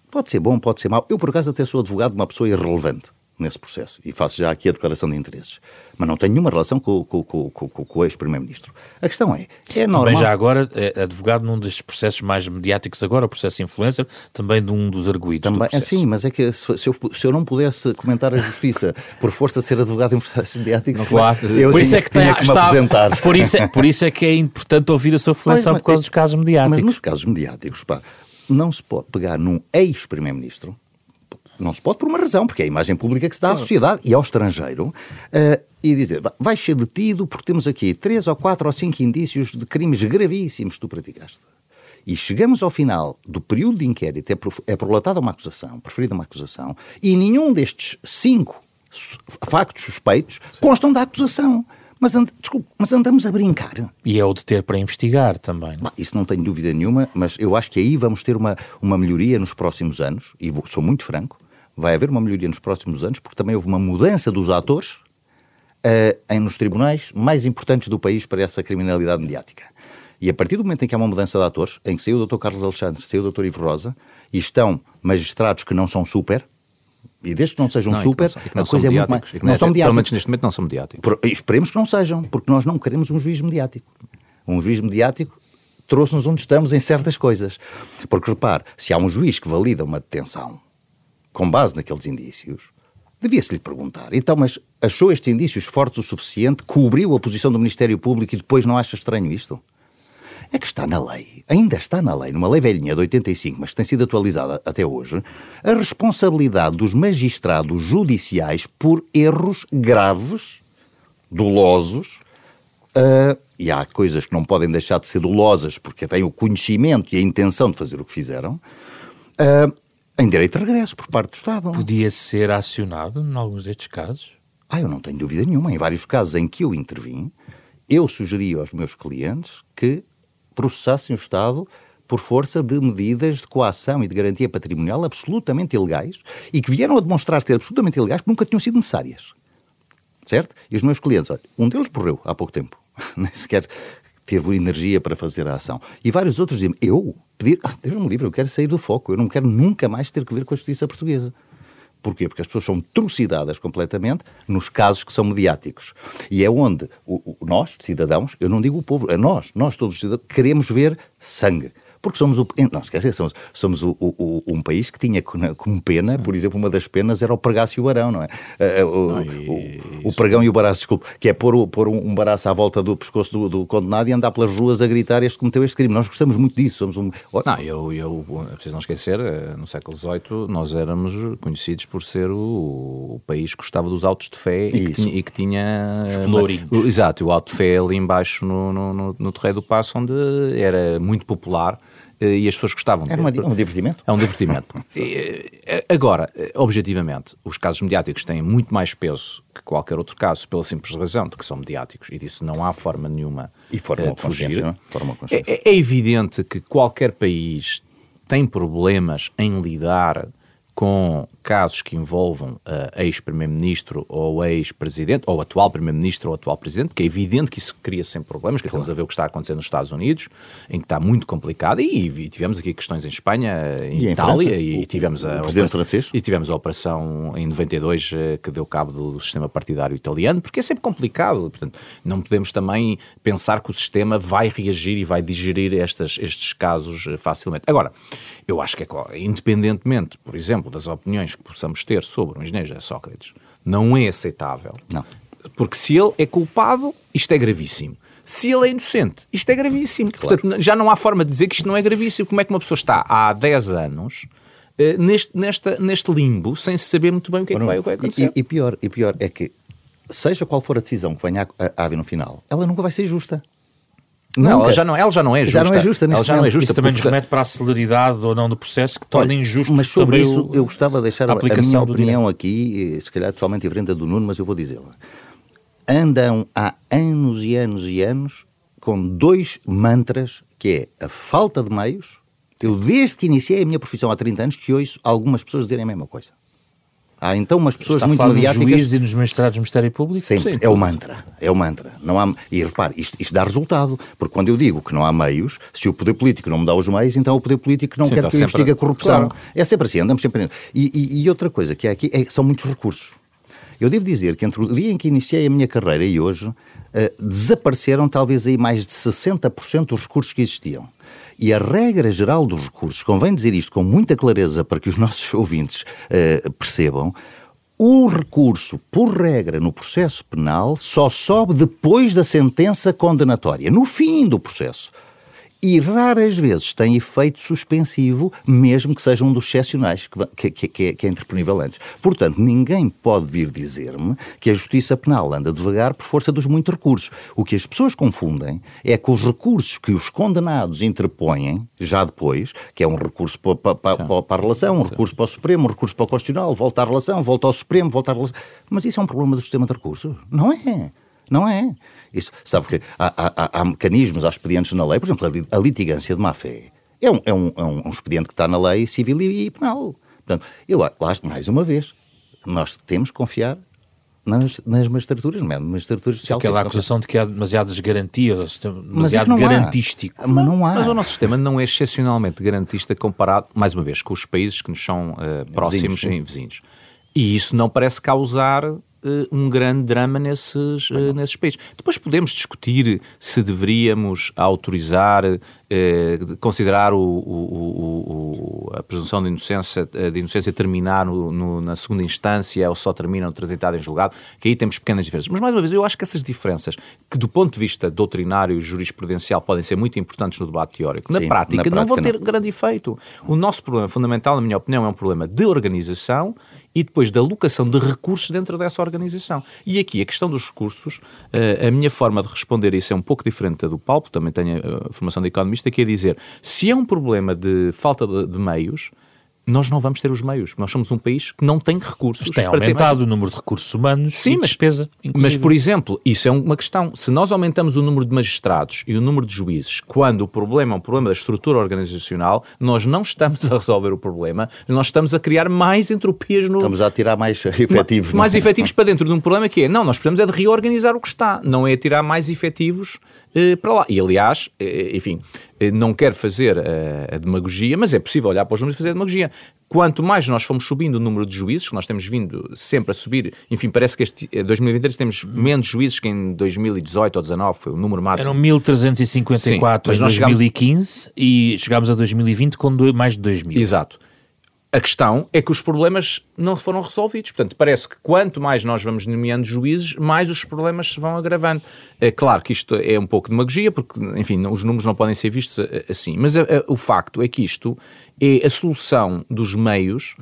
Pode ser bom, pode ser mau. Eu, por acaso, até sou advogado de uma pessoa irrelevante nesse processo. E faço já aqui a declaração de interesses. Mas não tenho nenhuma relação com, com, com, com, o ex-primeiro-ministro. A questão é, é normal... Também já agora, é advogado num dos processos mais mediáticos agora, o processo influencer, também de um dos arguídos também, do é, Sim, mas é que se, se, eu, se eu não pudesse comentar a justiça por força de ser advogado em processos mediáticos, claro. eu por isso é que, tem, que está, apresentar. Por isso, é, por isso é que é importante ouvir a sua reflexão mas, por causa dos casos mediáticos. Mas nos casos mediáticos, pá, não se pode pegar num ex-primeiro-ministro não se pode por uma razão, porque é a imagem pública que se dá à sociedade e ao estrangeiro, uh, e dizer, vai ser detido porque temos aqui três ou quatro ou cinco indícios de crimes gravíssimos que tu praticaste. E chegamos ao final do período de inquérito, é, é prolatada uma acusação, preferida uma acusação, e nenhum destes cinco factos suspeitos Sim. constam da acusação. Mas, and, desculpe, mas andamos a brincar. E é o de ter para investigar também. Bah, isso não tenho dúvida nenhuma, mas eu acho que aí vamos ter uma, uma melhoria nos próximos anos, e vou, sou muito franco, vai haver uma melhoria nos próximos anos, porque também houve uma mudança dos atores uh, em, nos tribunais mais importantes do país para essa criminalidade mediática. E a partir do momento em que há uma mudança de atores, em que saiu o Dr. Carlos Alexandre, saiu o Dr. Ivo Rosa, e estão magistrados que não são super, e desde que não sejam não, super, não, não a coisa é muito mais. Não, não são mediáticos. Pelo menos neste momento não são mediáticos. Por, esperemos que não sejam, porque nós não queremos um juiz mediático. Um juiz mediático trouxe-nos onde estamos em certas coisas. Porque repare, se há um juiz que valida uma detenção com base naqueles indícios, devia-se lhe perguntar. Então, mas achou estes indícios fortes o suficiente? Cobriu a posição do Ministério Público e depois não acha estranho isto? É que está na lei, ainda está na lei, numa lei velhinha de 85, mas que tem sido atualizada até hoje, a responsabilidade dos magistrados judiciais por erros graves, dolosos, uh, e há coisas que não podem deixar de ser dolosas porque têm o conhecimento e a intenção de fazer o que fizeram, uh, em direito de regresso por parte do Estado. Podia ser acionado em alguns destes casos? Ah, eu não tenho dúvida nenhuma. Em vários casos em que eu intervim, eu sugeri aos meus clientes que processassem o Estado por força de medidas de coação e de garantia patrimonial absolutamente ilegais e que vieram a demonstrar ser absolutamente ilegais porque nunca tinham sido necessárias. Certo? E os meus clientes, olha, um deles morreu há pouco tempo, nem sequer teve energia para fazer a ação. E vários outros diziam, eu? Pedir, ah, Deus me livre, eu quero sair do foco, eu não quero nunca mais ter que ver com a justiça portuguesa. Porquê? Porque as pessoas são trucidadas completamente nos casos que são mediáticos. E é onde o, o, nós, cidadãos, eu não digo o povo, é nós, nós todos os cidadãos, queremos ver sangue. Porque somos o. Não, esquece, somos, somos o, o, um país que tinha como pena, por exemplo, uma das penas era o pregaço e o barão, não é? Eh, o, não, e... o, pregão e o baraço, desculpe, que é pôr, pôr um baraço à volta do pescoço do, do, condenado e andar pelas ruas a gritar este cometeu este crime. Nós gostamos muito disso. Somos um. Não, eu, eu é preciso não esquecer, eh, no século XVIII nós éramos conhecidos por ser o, o país que gostava dos autos de fé e que, tinha, e que tinha. Exato, o auto de fé ali embaixo no, no, no, no Terreiro do Passo, onde era muito popular eh, e as pessoas gostavam. Era um divertimento? É um divertimento. Eh, agora, eh, objetivamente, os casos mediáticos têm muito mais peso que qualquer outro caso, pela simples razão de que são mediáticos, e disso não há forma nenhuma e forma de fugir. É? Forma é, é evidente que qualquer país tem problemas em lidar com casos que envolvam uh, ex-primeiro-ministro ou ex-presidente, ou atual primeiro-ministro ou atual presidente, porque é evidente que isso cria sempre problemas, que estamos a ver o que está acontecendo nos Estados Unidos, em que está muito complicado, e, e tivemos aqui questões em Espanha, em e Itália, em e tivemos a, o presidente francês. E tivemos a operação em 92 uh, que deu cabo do, sistema partidário italiano, porque é sempre complicado, portanto, não podemos também pensar que o sistema vai reagir e vai digerir estas, estes casos uh, facilmente. Agora, eu acho que é, independentemente, por exemplo, das opiniões que possamos ter sobre o engenheiro Sócrates, não é aceitável. Não. Porque se ele é culpado, isto é gravíssimo. Se ele é inocente, isto é gravíssimo. Claro. Portanto, já não há forma de dizer que isto não é gravíssimo. Como é que uma pessoa está há 10 anos uh, neste, nesta, neste limbo sem se saber muito bem o que é que vai, o que vai acontecer? E, e, pior, e pior é que, seja qual for a decisão que venha a, a haver no final, ela nunca vai ser justa. Não, ela já não, ela já não é justa. Já não é justa ela já não é justa. Isso também nos remete para a celeridade ou não do processo que torna injusto Mas sobre isso o, eu gostava de deixar a, a minha opinião aqui, se calhar totalmente diferente do Nuno, mas eu vou dizê-la. Andam há anos e anos e anos com dois mantras, que é a falta de meios. Eu, desde que iniciei a minha profissão há 30 anos, que ouço algumas pessoas dizerem a mesma coisa. Há então umas pessoas Está muito mediáticas. Nos juízes e nos magistrados do Ministério Público? Sempre. Sim, é o mantra. É o mantra. Não há... E repare, isto, isto, dá resultado. Porque quando eu digo que não há meios, se o poder político não me dá os meios, então o poder político não Sim, quer que eu investigue a corrupção. Claro. É sempre assim, andamos sempre. E, e, e outra coisa que há aqui é, são muitos recursos. Eu devo dizer que entre o dia em que iniciei a minha carreira e hoje, uh, desapareceram talvez aí mais de 60% dos recursos que existiam. E a regra geral dos recursos, convém dizer isto com muita clareza para que os nossos ouvintes uh, percebam, o recurso, por regra, no processo penal só sobe depois da sentença condenatória, no fim do processo e raras vezes tem efeito suspensivo, mesmo que seja um dos excepcionais que, que, que, é, que é interponível antes. Portanto, ninguém pode vir dizer-me que a justiça penal anda devagar por força dos muitos recursos. O que as pessoas confundem é que os recursos que os condenados interpõem, já depois, que é um recurso para, para, para, para a relação, um recurso para o Supremo, um recurso para o Constitucional, volta à relação, volta ao Supremo, volta à relação. Mas isso é um problema do sistema de recursos? Não é. Não é. Isso, sabe que há, há, há, mecanismos, há expedientes na lei, por exemplo, a litigância de má-fé é, um, é, um, é um, expediente que está na lei civil e, e penal. Portanto, eu acho, mais uma vez, nós temos que confiar nas, nas magistraturas, não é? Magistratura social. Aquela acusação de que há demasiadas garantias, demasiado mas é garantístico. Há. Mas não há. Mas o nosso sistema não é excepcionalmente garantista comparado, mais uma vez, com os países que nos são uh, próximos e vizinhos. E isso não parece causar um grande drama nesses, uh, nesses países. Depois podemos discutir se deveríamos autorizar, uh, considerar o, o, o, a presunção de inocência, de inocência terminar no, no, na segunda instância ou só termina no transitado em julgado, que aí temos pequenas diferenças. Mas, mais uma vez, eu acho que essas diferenças, que do ponto de vista doutrinário e jurisprudencial podem ser muito importantes no debate teórico, na, Sim, prática, na prática não vão ter não. grande efeito. O nosso problema fundamental, na minha opinião, é um problema de organização e depois da alocação de recursos dentro dessa organização. E aqui a questão dos recursos, eh, a minha forma de responder a isso é um pouco diferente da do Paulo, também tenho a formação de economista, que é dizer, se é um problema de falta de, de meios, nós não vamos ter os meios. Nós somos um país que não tem recursos. Mas tem aumentado mais... o número de recursos humanos Sim, e mas, despesa. Inclusive. Mas, por exemplo, isso é uma questão. Se nós aumentamos o número de magistrados e o número de juízes, quando o problema é um problema da estrutura organizacional, nós não estamos a resolver o problema, nós estamos a criar mais entropias no... Estamos a tirar mais efetivos. Mais, mais efetivos para dentro de um problema que é, não, nós precisamos é de reorganizar o que está, não é tirar mais efetivos eh, para lá. E, aliás, eh, enfim, não quero fazer a, a, demagogia, mas é possível olhar para os números e fazer a demagogia. Quanto mais nós fomos subindo o número de juízes, que nós temos vindo sempre a subir, enfim, parece que este 2023 temos menos juízes que em 2018 ou 2019, foi o número máximo. Eram 1354 em 2015 chegamos... e chegámos a 2020 com mais de 2000. Exato. A questão é que os problemas não foram resolvidos. Portanto, parece que quanto mais nós vamos nomeando juízes, mais os problemas se vão agravando. É claro que isto é um pouco de demagogia, porque, enfim, os números não podem ser vistos assim. Mas a, a, o facto é que isto é a solução dos meios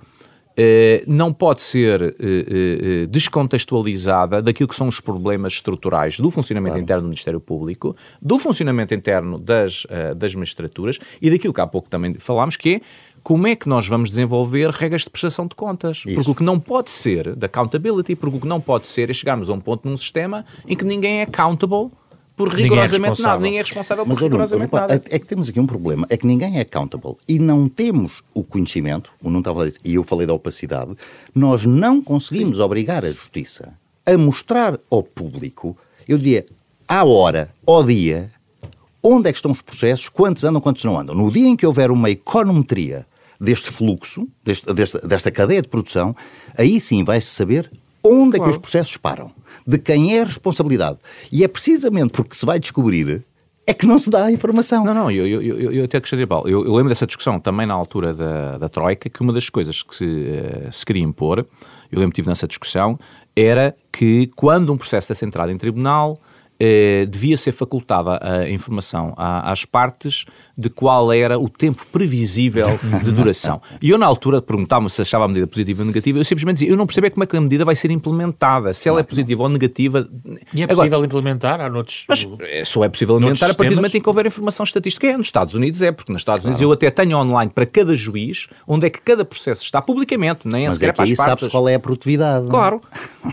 Uh, não pode ser uh, uh, descontextualizada daquilo que são os problemas estruturais do funcionamento claro. interno do Ministério Público, do funcionamento interno das, das magistraturas e daquilo que há pouco também falámos, que é como é que nós vamos desenvolver regras de prestação de contas? Isso. Porque o que não pode ser da accountability, porque o que não pode ser é chegarmos a um ponto num sistema em que ninguém é accountable por é rigorosamente é nada, ninguém é responsável por Mas, rigorosamente nada. É que temos aqui um problema, é que ninguém é accountable e não temos o conhecimento, o não estava a dizer, e eu falei da opacidade, nós não conseguimos Sim. obrigar a justiça a mostrar ao público, eu diria, à hora, ao dia, onde é que estão os processos, quantos andam, quantos não andam. No dia em que houver uma econometria deste fluxo, deste, desta, desta cadeia de produção, aí sim vai-se saber onde claro. é que os processos param, de quem é a responsabilidade. E é precisamente porque se vai descobrir é que não se dá a informação. Não, não, eu, eu, eu, eu até gostaria, Paulo, eu, eu, lembro dessa discussão também na altura da, da Troika, que uma das coisas que se, uh, se queria impor, eu lembro que tive nessa discussão, era que quando um processo é centrado em tribunal, eh, devia ser facultada a informação às partes de qual era o tempo previsível de duração. E eu, na altura, perguntava-me se achava a medida positiva ou negativa, eu simplesmente dizia, eu não percebo é como é que a medida vai ser implementada, se ela é positiva ou negativa. E é possível Agora, implementar? Há noutros, mas é, só é possível implementar a partir do momento em que houver informação estatística. É, nos Estados Unidos é, porque nos Estados Unidos claro. eu até tenho online para cada juiz, onde é que cada processo está publicamente, nem é sequer é para as partes. sabes qual é a produtividade. Claro.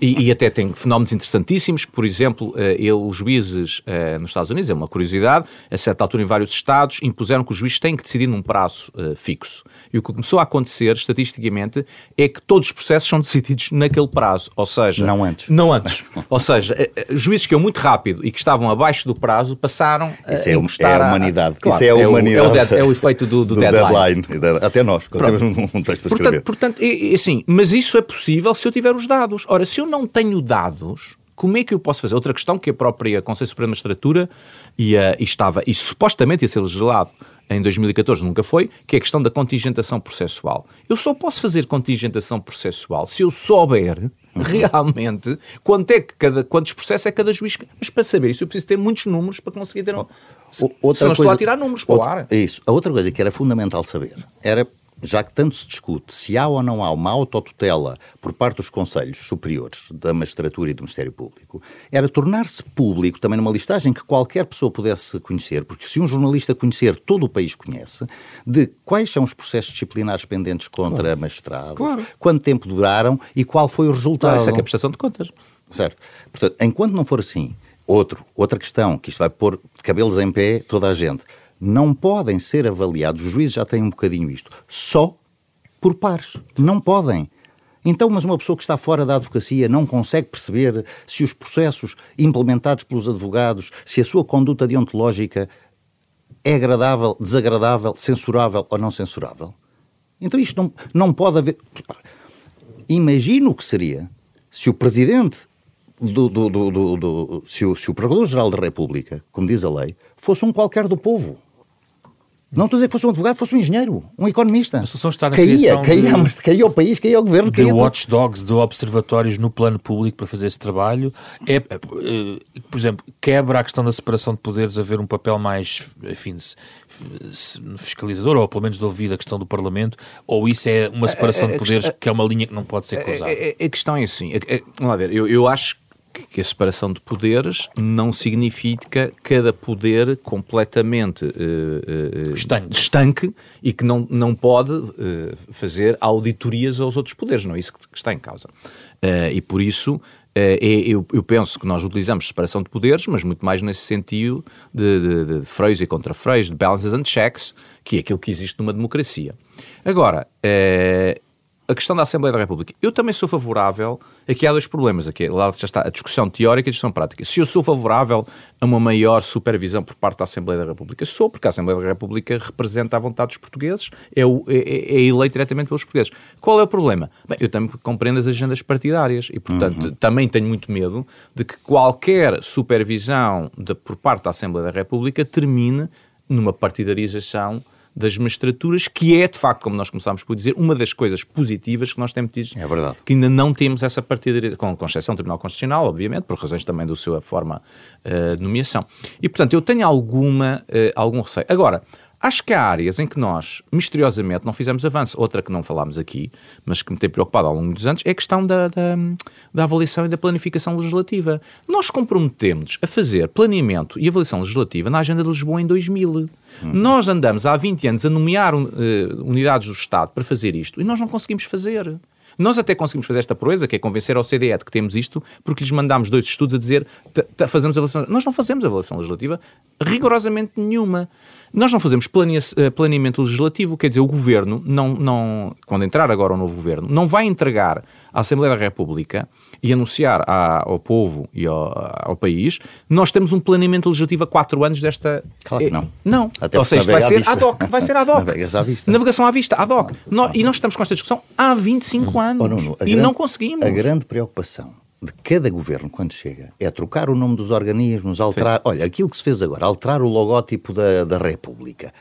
E, e, até tem fenómenos interessantíssimos, que, por exemplo, eh, ele, os juízes eh, nos Estados Unidos, é uma curiosidade, a certa altura em vários estados impuseram que os juízes têm que decidir num prazo uh, fixo. E o que começou a acontecer, estatisticamente, é que todos os processos são decididos naquele prazo, ou seja... Não antes. Não antes. ou seja, uh, juízes que iam muito rápido e que estavam abaixo do prazo passaram Isso a é, encostar é a humanidade. A... Claro, Isso é a humanidade. É o, é o, efeito do, do, do deadline. deadline. Até nós, quando temos um, texto para escrever. Portanto, é, é, assim, mas isso é possível se eu tiver os dados. Ora, se eu não tenho dados como é que eu posso fazer? Outra questão que a própria Conselho Supremo de Magistratura e, uh, e estava, e supostamente ia ser legislado em 2014, nunca foi, que é a questão da contingentação processual. Eu só posso fazer contingentação processual se eu souber uhum. realmente quanto é que cada, quantos processos é cada juiz. Mas para saber isso eu preciso ter muitos números para conseguir ter um. Outra se não coisa, estou a tirar números para outra, o ar. Isso. A outra coisa que era fundamental saber era já que tanto se discute se há ou não há uma autotutela por parte dos Conselhos Superiores da Magistratura e do Ministério Público, era tornar-se público também numa listagem que qualquer pessoa pudesse conhecer, porque se um jornalista conhecer, todo o país conhece, de quais são os processos disciplinares pendentes contra claro. magistrados, claro. quanto tempo duraram e qual foi o resultado. Claro, isso é que é a prestação de contas. Certo. Portanto, enquanto não for assim, outro, outra questão, que isto vai pôr de cabelos em pé toda a gente não podem ser avaliados, os juízes já têm um bocadinho isto, só por pares. Não podem. Então, mas uma pessoa que está fora da advocacia não consegue perceber se os processos implementados pelos advogados, se a sua conduta deontológica é agradável, desagradável, censurável ou não censurável? Então isto não, não pode haver. Imagino o que seria se o presidente do, do, do, do se o, se o Procurador-Geral da República, como diz a lei, fosse um qualquer do povo. Não estou a dizer que fosse um advogado, fosse um engenheiro, um economista. A solução está na caía, caía, de, caía o país, caía o governo. De watchdogs, de observatórios no plano público para fazer esse trabalho. É, é, é, por exemplo, quebra a questão da separação de poderes, haver um papel mais, enfim, fiscalizador, ou pelo menos de ouvir a questão do Parlamento, ou isso é uma separação de poderes que é uma linha que não pode ser cruzada? A, questão é assim, vamos lá ver, eu, eu acho que a separação de poderes não significa cada poder completamente uh, uh, estanque. estanque. e que não, não pode uh, fazer auditorias aos outros poderes. Não é isso que, que está em causa. e por isso é, eu, eu, penso que nós utilizamos separação de poderes, mas muito mais nesse sentido de, de, de freios e contra-freios, de balances and checks, que é aquilo que existe numa democracia. Agora, a questão da Assembleia da República. Eu também sou favorável. Aqui há dois problemas. Aqui, lá já está a discussão teórica e a discussão prática. Se eu sou favorável a uma maior supervisão por parte da Assembleia da República, sou, porque a Assembleia da República representa a vontade dos portugueses, é, o, é, é, é eleito diretamente pelos portugueses. Qual é o problema? Bem, eu também compreendo as agendas partidárias e, portanto, uhum. também tenho muito medo de que qualquer supervisão de, por parte da Assembleia da República termine numa partidarização das magistraturas, que é, de facto, como nós começámos por dizer, uma das coisas positivas que nós temos tido. É verdade. Que ainda não temos essa partidarização, com exceção do Tribunal Constitucional, obviamente, por razões também da sua forma uh, de nomeação. E, portanto, eu tenho alguma, uh, algum receio. Agora, Acho que há áreas em que nós, misteriosamente, não fizemos avanço. Outra que não falámos aqui, mas que me tem preocupado ao longo dos anos, é a questão da, da, da avaliação e da planificação legislativa. Nós comprometemos a fazer planeamento e avaliação legislativa na Agenda de Lisboa em 2000. Uhum. Nós andamos há 20 anos a nomear uh, unidades do Estado para fazer isto e nós não conseguimos fazer. Nós até conseguimos fazer esta proeza, que é convencer ao CDE de que temos isto, porque lhes mandámos dois estudos a dizer fazemos avaliação. Nós não fazemos avaliação legislativa rigorosamente nenhuma. Nós não fazemos eh, planeamento legislativo, quer dizer, o governo, não, não, quando entrar agora o novo governo, não vai entregar à Assembleia da República e anunciar ao povo e ao, ao, país, nós temos um planeamento legislativo a quatro anos desta. Claro que não. Eh, não. Até Ou seja, vai ser ad hoc. Vai ser ad hoc. à vista. Navegação à vista, ad hoc. Nós, e nós estamos com esta discussão há 25 anos. Oh, não, não. E grande, não conseguimos. A grande preocupação de cada governo, quando chega, é trocar o nome dos organismos, alterar. Sim. Olha, aquilo que se fez agora, alterar o logótipo da, da República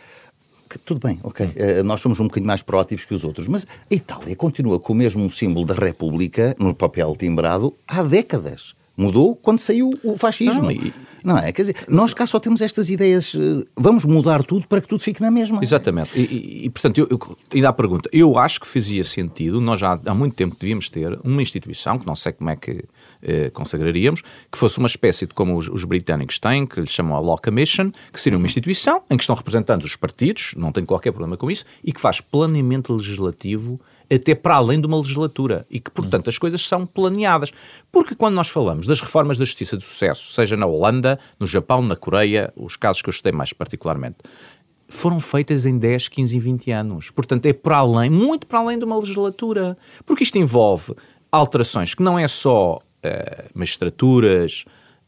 que tudo bem, ok, uh, nós somos um bocadinho mais proativos que os outros, mas a Itália continua com o mesmo símbolo da República no papel timbrado há décadas. Mudou quando saiu o fascismo. Não, e... não, é? Quer dizer, nós cá só temos estas ideias, eh, vamos mudar tudo para que tudo fique na mesma. Exatamente. E, e, e portanto, eu, eu, ainda a pergunta, eu acho que fazia sentido, nós já há muito tempo devíamos ter uma instituição, que não sei como é que eh, consagraríamos, que fosse uma espécie de como os, os, britânicos têm, que lhes chamam a Law Commission, que seria uma instituição em que estão representantes os partidos, não tenho qualquer problema com isso, e que faz planeamento legislativo até para além de uma legislatura e que, portanto, as coisas são planeadas. Porque quando nós falamos das reformas da justiça de sucesso, seja na Holanda, no Japão, na Coreia, os casos que eu estudei mais particularmente, foram feitas em 10, 15 e 20 anos. Portanto, é para além, muito para além de uma legislatura. Porque isto envolve alterações que não é só uh, magistraturas,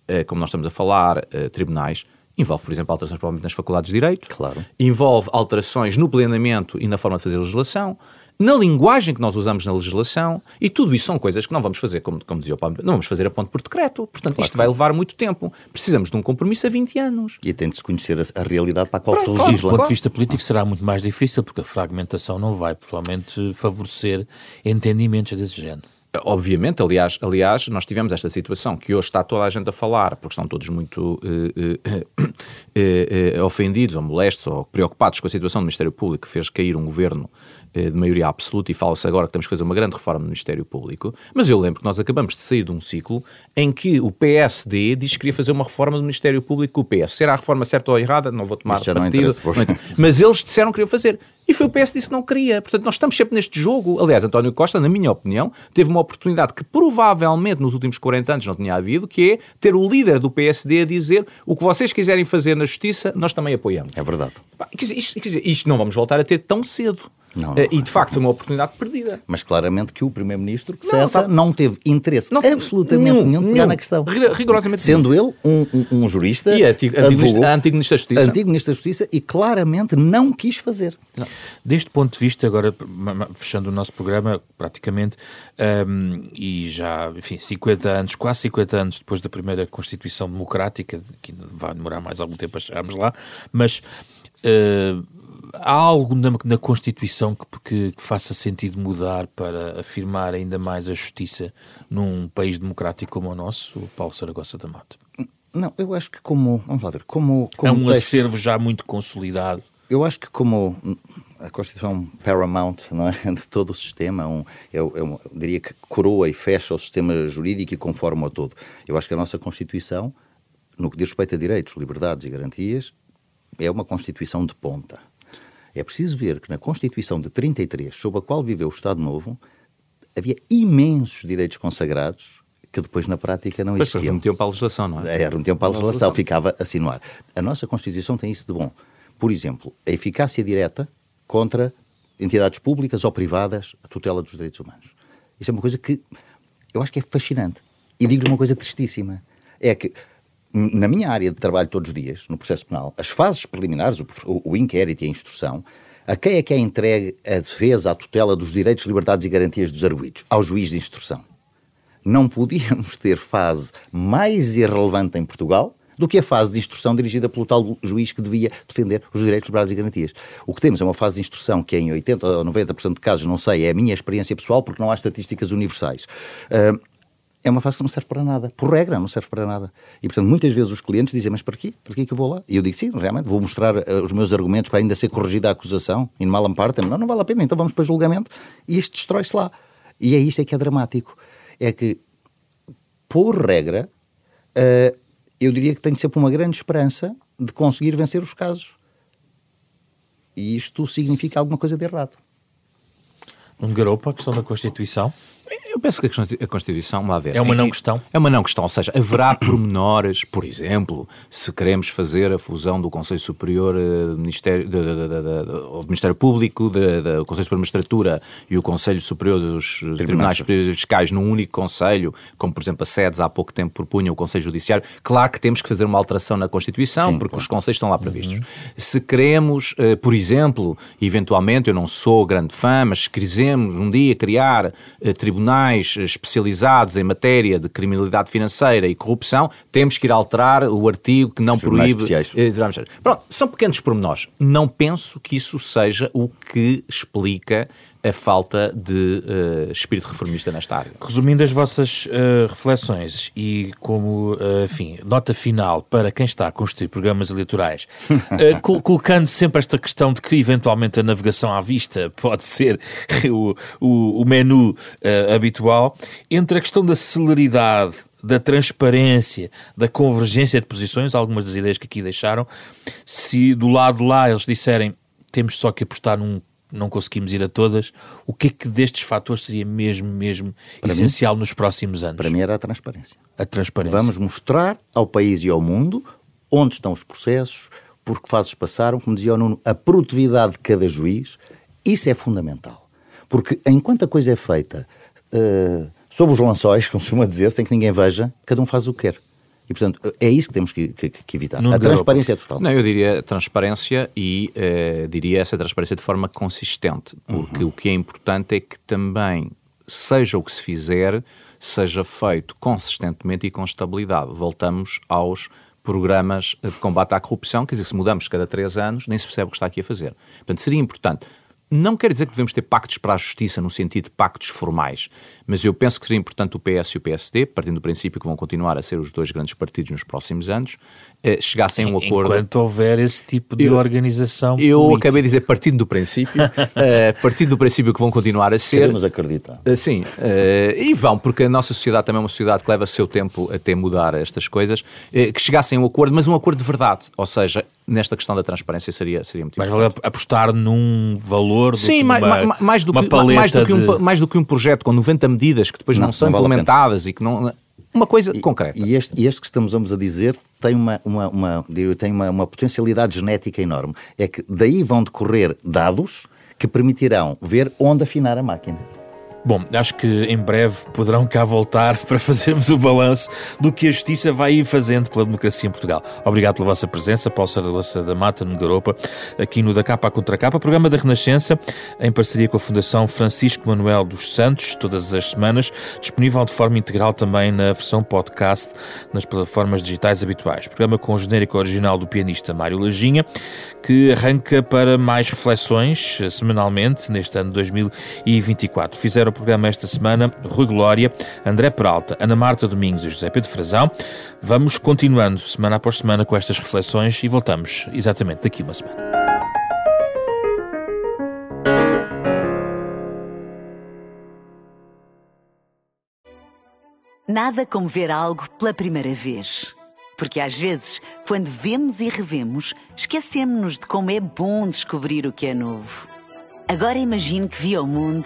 uh, como nós estamos a falar, uh, tribunais, envolve, por exemplo, alterações provavelmente nas faculdades de Direito, claro. envolve alterações no planeamento e na forma de fazer legislação, na linguagem que nós usamos na legislação, e tudo isso são coisas que não vamos fazer, como, como dizia o Paulo, não vamos fazer a ponto por decreto. Portanto, claro. isto vai levar muito tempo. Precisamos de um compromisso a 20 anos. E tem de se conhecer a, a realidade para a qual Pronto, se legisla. Claro, do ponto de vista político será muito mais difícil, porque a fragmentação não vai, provavelmente, favorecer entendimentos desse género. Obviamente, aliás, aliás, nós tivemos esta situação que hoje está toda a gente a falar, porque estão todos muito uh, uh, ofendidos ou molestos ou preocupados com a situação do Ministério Público que fez cair um governo de maioria absoluta e fala-se agora que temos que fazer uma grande reforma no Ministério Público, mas eu lembro que nós acabamos de sair de um ciclo em que o PSD diz que queria fazer uma reforma do Ministério Público com o PS. Será a reforma certa ou errada? Não vou tomar partido. Mas eles disseram que queriam fazer. E foi o PS que disse que não queria. Portanto, nós estamos sempre neste jogo. Aliás, António Costa, na minha opinião, teve uma oportunidade que provavelmente nos últimos 40 anos não tinha havido, que é ter o líder do PSD a dizer o que vocês quiserem fazer na justiça, nós também apoiamos. É verdade. Isto, isto não vamos voltar a ter tão cedo. Não, não, e de facto foi uma oportunidade perdida. Mas claramente que o Primeiro-Ministro que não, cessa, tá... não teve interesse não, absolutamente nenhum, nenhum de pegar na questão. Rigorosamente Sendo ele um, um, um jurista. E antigo, antigo, antigo Ministro da Justiça. Antigo Ministro da Justiça e claramente não quis fazer. Deste ponto de vista, agora fechando o nosso programa, praticamente, um, e já, enfim, 50 anos, quase 50 anos depois da primeira Constituição Democrática, que vai demorar mais algum tempo a chegarmos lá, mas. Uh, há algo na, na Constituição que, que, que, faça sentido mudar para afirmar ainda mais a justiça num país democrático como o nosso, o Paulo Saragossa da Mata? Não, eu acho que como, vamos lá ver, como... como é um texto, acervo já muito consolidado. Eu acho que como a Constituição paramount não é? de todo o sistema, um, eu, eu, diria que coroa e fecha o sistema jurídico e conforma a todo. Eu acho que a nossa Constituição, no que diz respeito a direitos, liberdades e garantias, é uma Constituição de ponta. É preciso ver que na Constituição de 33, sob a qual viveu o Estado Novo, havia imensos direitos consagrados que depois na prática não existiam. Mas remetiam para a legislação, não é? É, remetiam para a legislação, ficava assim no ar. A nossa Constituição tem isso de bom. Por exemplo, a eficácia direta contra entidades públicas ou privadas, a tutela dos direitos humanos. Isso é uma coisa que eu acho que é fascinante. E digo-lhe uma coisa tristíssima: é que na minha área de trabalho todos os dias, no processo penal, as fases preliminares, o, o, inquérito e a instrução, a quem é que é entregue a defesa, a tutela dos direitos, liberdades e garantias dos arguídos? Ao juiz de instrução. Não podíamos ter fase mais irrelevante em Portugal do que a fase de instrução dirigida pelo tal juiz que devia defender os direitos, liberdades e garantias. O que temos é uma fase de instrução que em 80 ou 90% de casos, não sei, é a minha experiência pessoal porque não há estatísticas universais. Uh, é uma fase que não serve para nada. Por regra, não serve para nada. E, portanto, muitas vezes os clientes dizem, mas para quê? Para quê que eu vou lá? E eu digo, sim, realmente, vou mostrar uh, os meus argumentos para ainda ser corrigida a acusação, in malam partem. Não, não vale a pena, então vamos para julgamento e isto destrói-se lá. E é isto é que é dramático. É que, por regra, uh, eu diria que tenho sempre uma grande esperança de conseguir vencer os casos. E isto significa alguma coisa de errado. Um garoto, a questão da Constituição? Eu penso que a Constituição, lá ver, é uma não questão. É uma não questão, ou seja, haverá pormenores, por exemplo, se queremos fazer a fusão do Conselho Superior uh, Ministério, de, de, de, do Ministério Público, do Conselho Superior de Magistratura e o Conselho Superior dos Tribunais, Tribunais Fiscais num único Conselho, como por exemplo a SEDES há pouco tempo propunha o Conselho Judiciário, claro que temos que fazer uma alteração na Constituição, Sim, porque claro. os Conselhos estão lá previstos. Uhum. Se queremos, uh, por exemplo, eventualmente, eu não sou grande fã, mas se quisermos um dia criar uh, tribunais tribunais especializados em matéria de criminalidade financeira e corrupção, temos que ir alterar o artigo que não proíbe. Eh, Pronto, são pequenos pormenores. Não penso que isso seja o que explica a falta de uh, espírito reformista nesta área. Resumindo as vossas uh, reflexões e como, uh, enfim, nota final para quem está a construir programas eleitorais, col colocando sempre esta questão de que eventualmente a navegação à vista pode ser o, o, o menu habitual, entre a questão da celeridade da transparência, da convergência de posições, algumas das ideias que aqui deixaram, se do lado de lá eles disserem temos só que apostar num não conseguimos ir a todas, o que é que destes fatores seria mesmo, mesmo para essencial mim, nos próximos anos? Para mim era a transparência. A transparência. Vamos mostrar ao país e ao mundo onde estão os processos, por que fases passaram, como dizia o Nuno, a produtividade de cada juiz, isso é fundamental. Porque enquanto a coisa é feita uh, sob os lençóis, como se costuma dizer, sem que ninguém veja, cada um faz o que quer. E, portanto, é isso que temos que, que, que evitar. Não a transparência é total. Não, eu diria transparência e uh, diria essa transparência de forma consistente, porque uhum. o que é importante é que também, seja o que se fizer, seja feito consistentemente e com estabilidade. Voltamos aos programas de combate à corrupção, quer dizer, se mudamos cada três anos, nem se percebe o que está aqui a fazer. Portanto, seria importante não quer dizer que devemos ter pactos para a justiça no sentido de pactos formais, mas eu penso que seria importante o PS e o PSD, partindo do princípio que vão continuar a ser os dois grandes partidos nos próximos anos, eh, chegassem a um acordo. Enquanto houver esse tipo de eu, organização. Eu política. acabei de dizer partindo do princípio, eh, partindo do princípio que vão continuar a ser. Queremos acreditar. Eh, sim, e vão, porque a nossa sociedade também é uma sociedade que leva seu tempo até mudar estas coisas, que chegassem a um acordo, mas um acordo de verdade, ou seja, nesta questão da transparência seria, seria muito Mas vale apostar num valor do Sim, mais, mais, mais, do que, mais, do que um, de... mais do que um projeto com 90 medidas que depois não, não são não implementadas e que não. Uma coisa e, concreta. E este, este que estamos a dizer tem, uma, uma, uma, tem uma, uma potencialidade genética enorme. É que daí vão decorrer dados que permitirão ver onde afinar a máquina. Bom, acho que em breve poderão cá voltar para fazermos o balanço do que a Justiça vai ir fazendo pela democracia em Portugal. Obrigado pela vossa presença, Paulo Saragossa da Mata, no Garopa, aqui no Da Capa à Contra Capa, programa da Renascença, em parceria com a Fundação Francisco Manuel dos Santos, todas as semanas, disponível de forma integral também na versão podcast nas plataformas digitais habituais. Programa com o genérico original do pianista Mário Lajinha, que arranca para mais reflexões eh, semanalmente neste ano 2024. Fizeram programa esta semana Rui Glória, André Peralta, Ana Marta Domingos e José Pedro Frazão. Vamos continuando semana após semana com estas reflexões e voltamos exatamente daqui uma semana. Nada como ver algo pela primeira vez. Porque às vezes, quando vemos e revemos, esquecemos-nos de como é bom descobrir o que é novo. Agora imagine que viu o mundo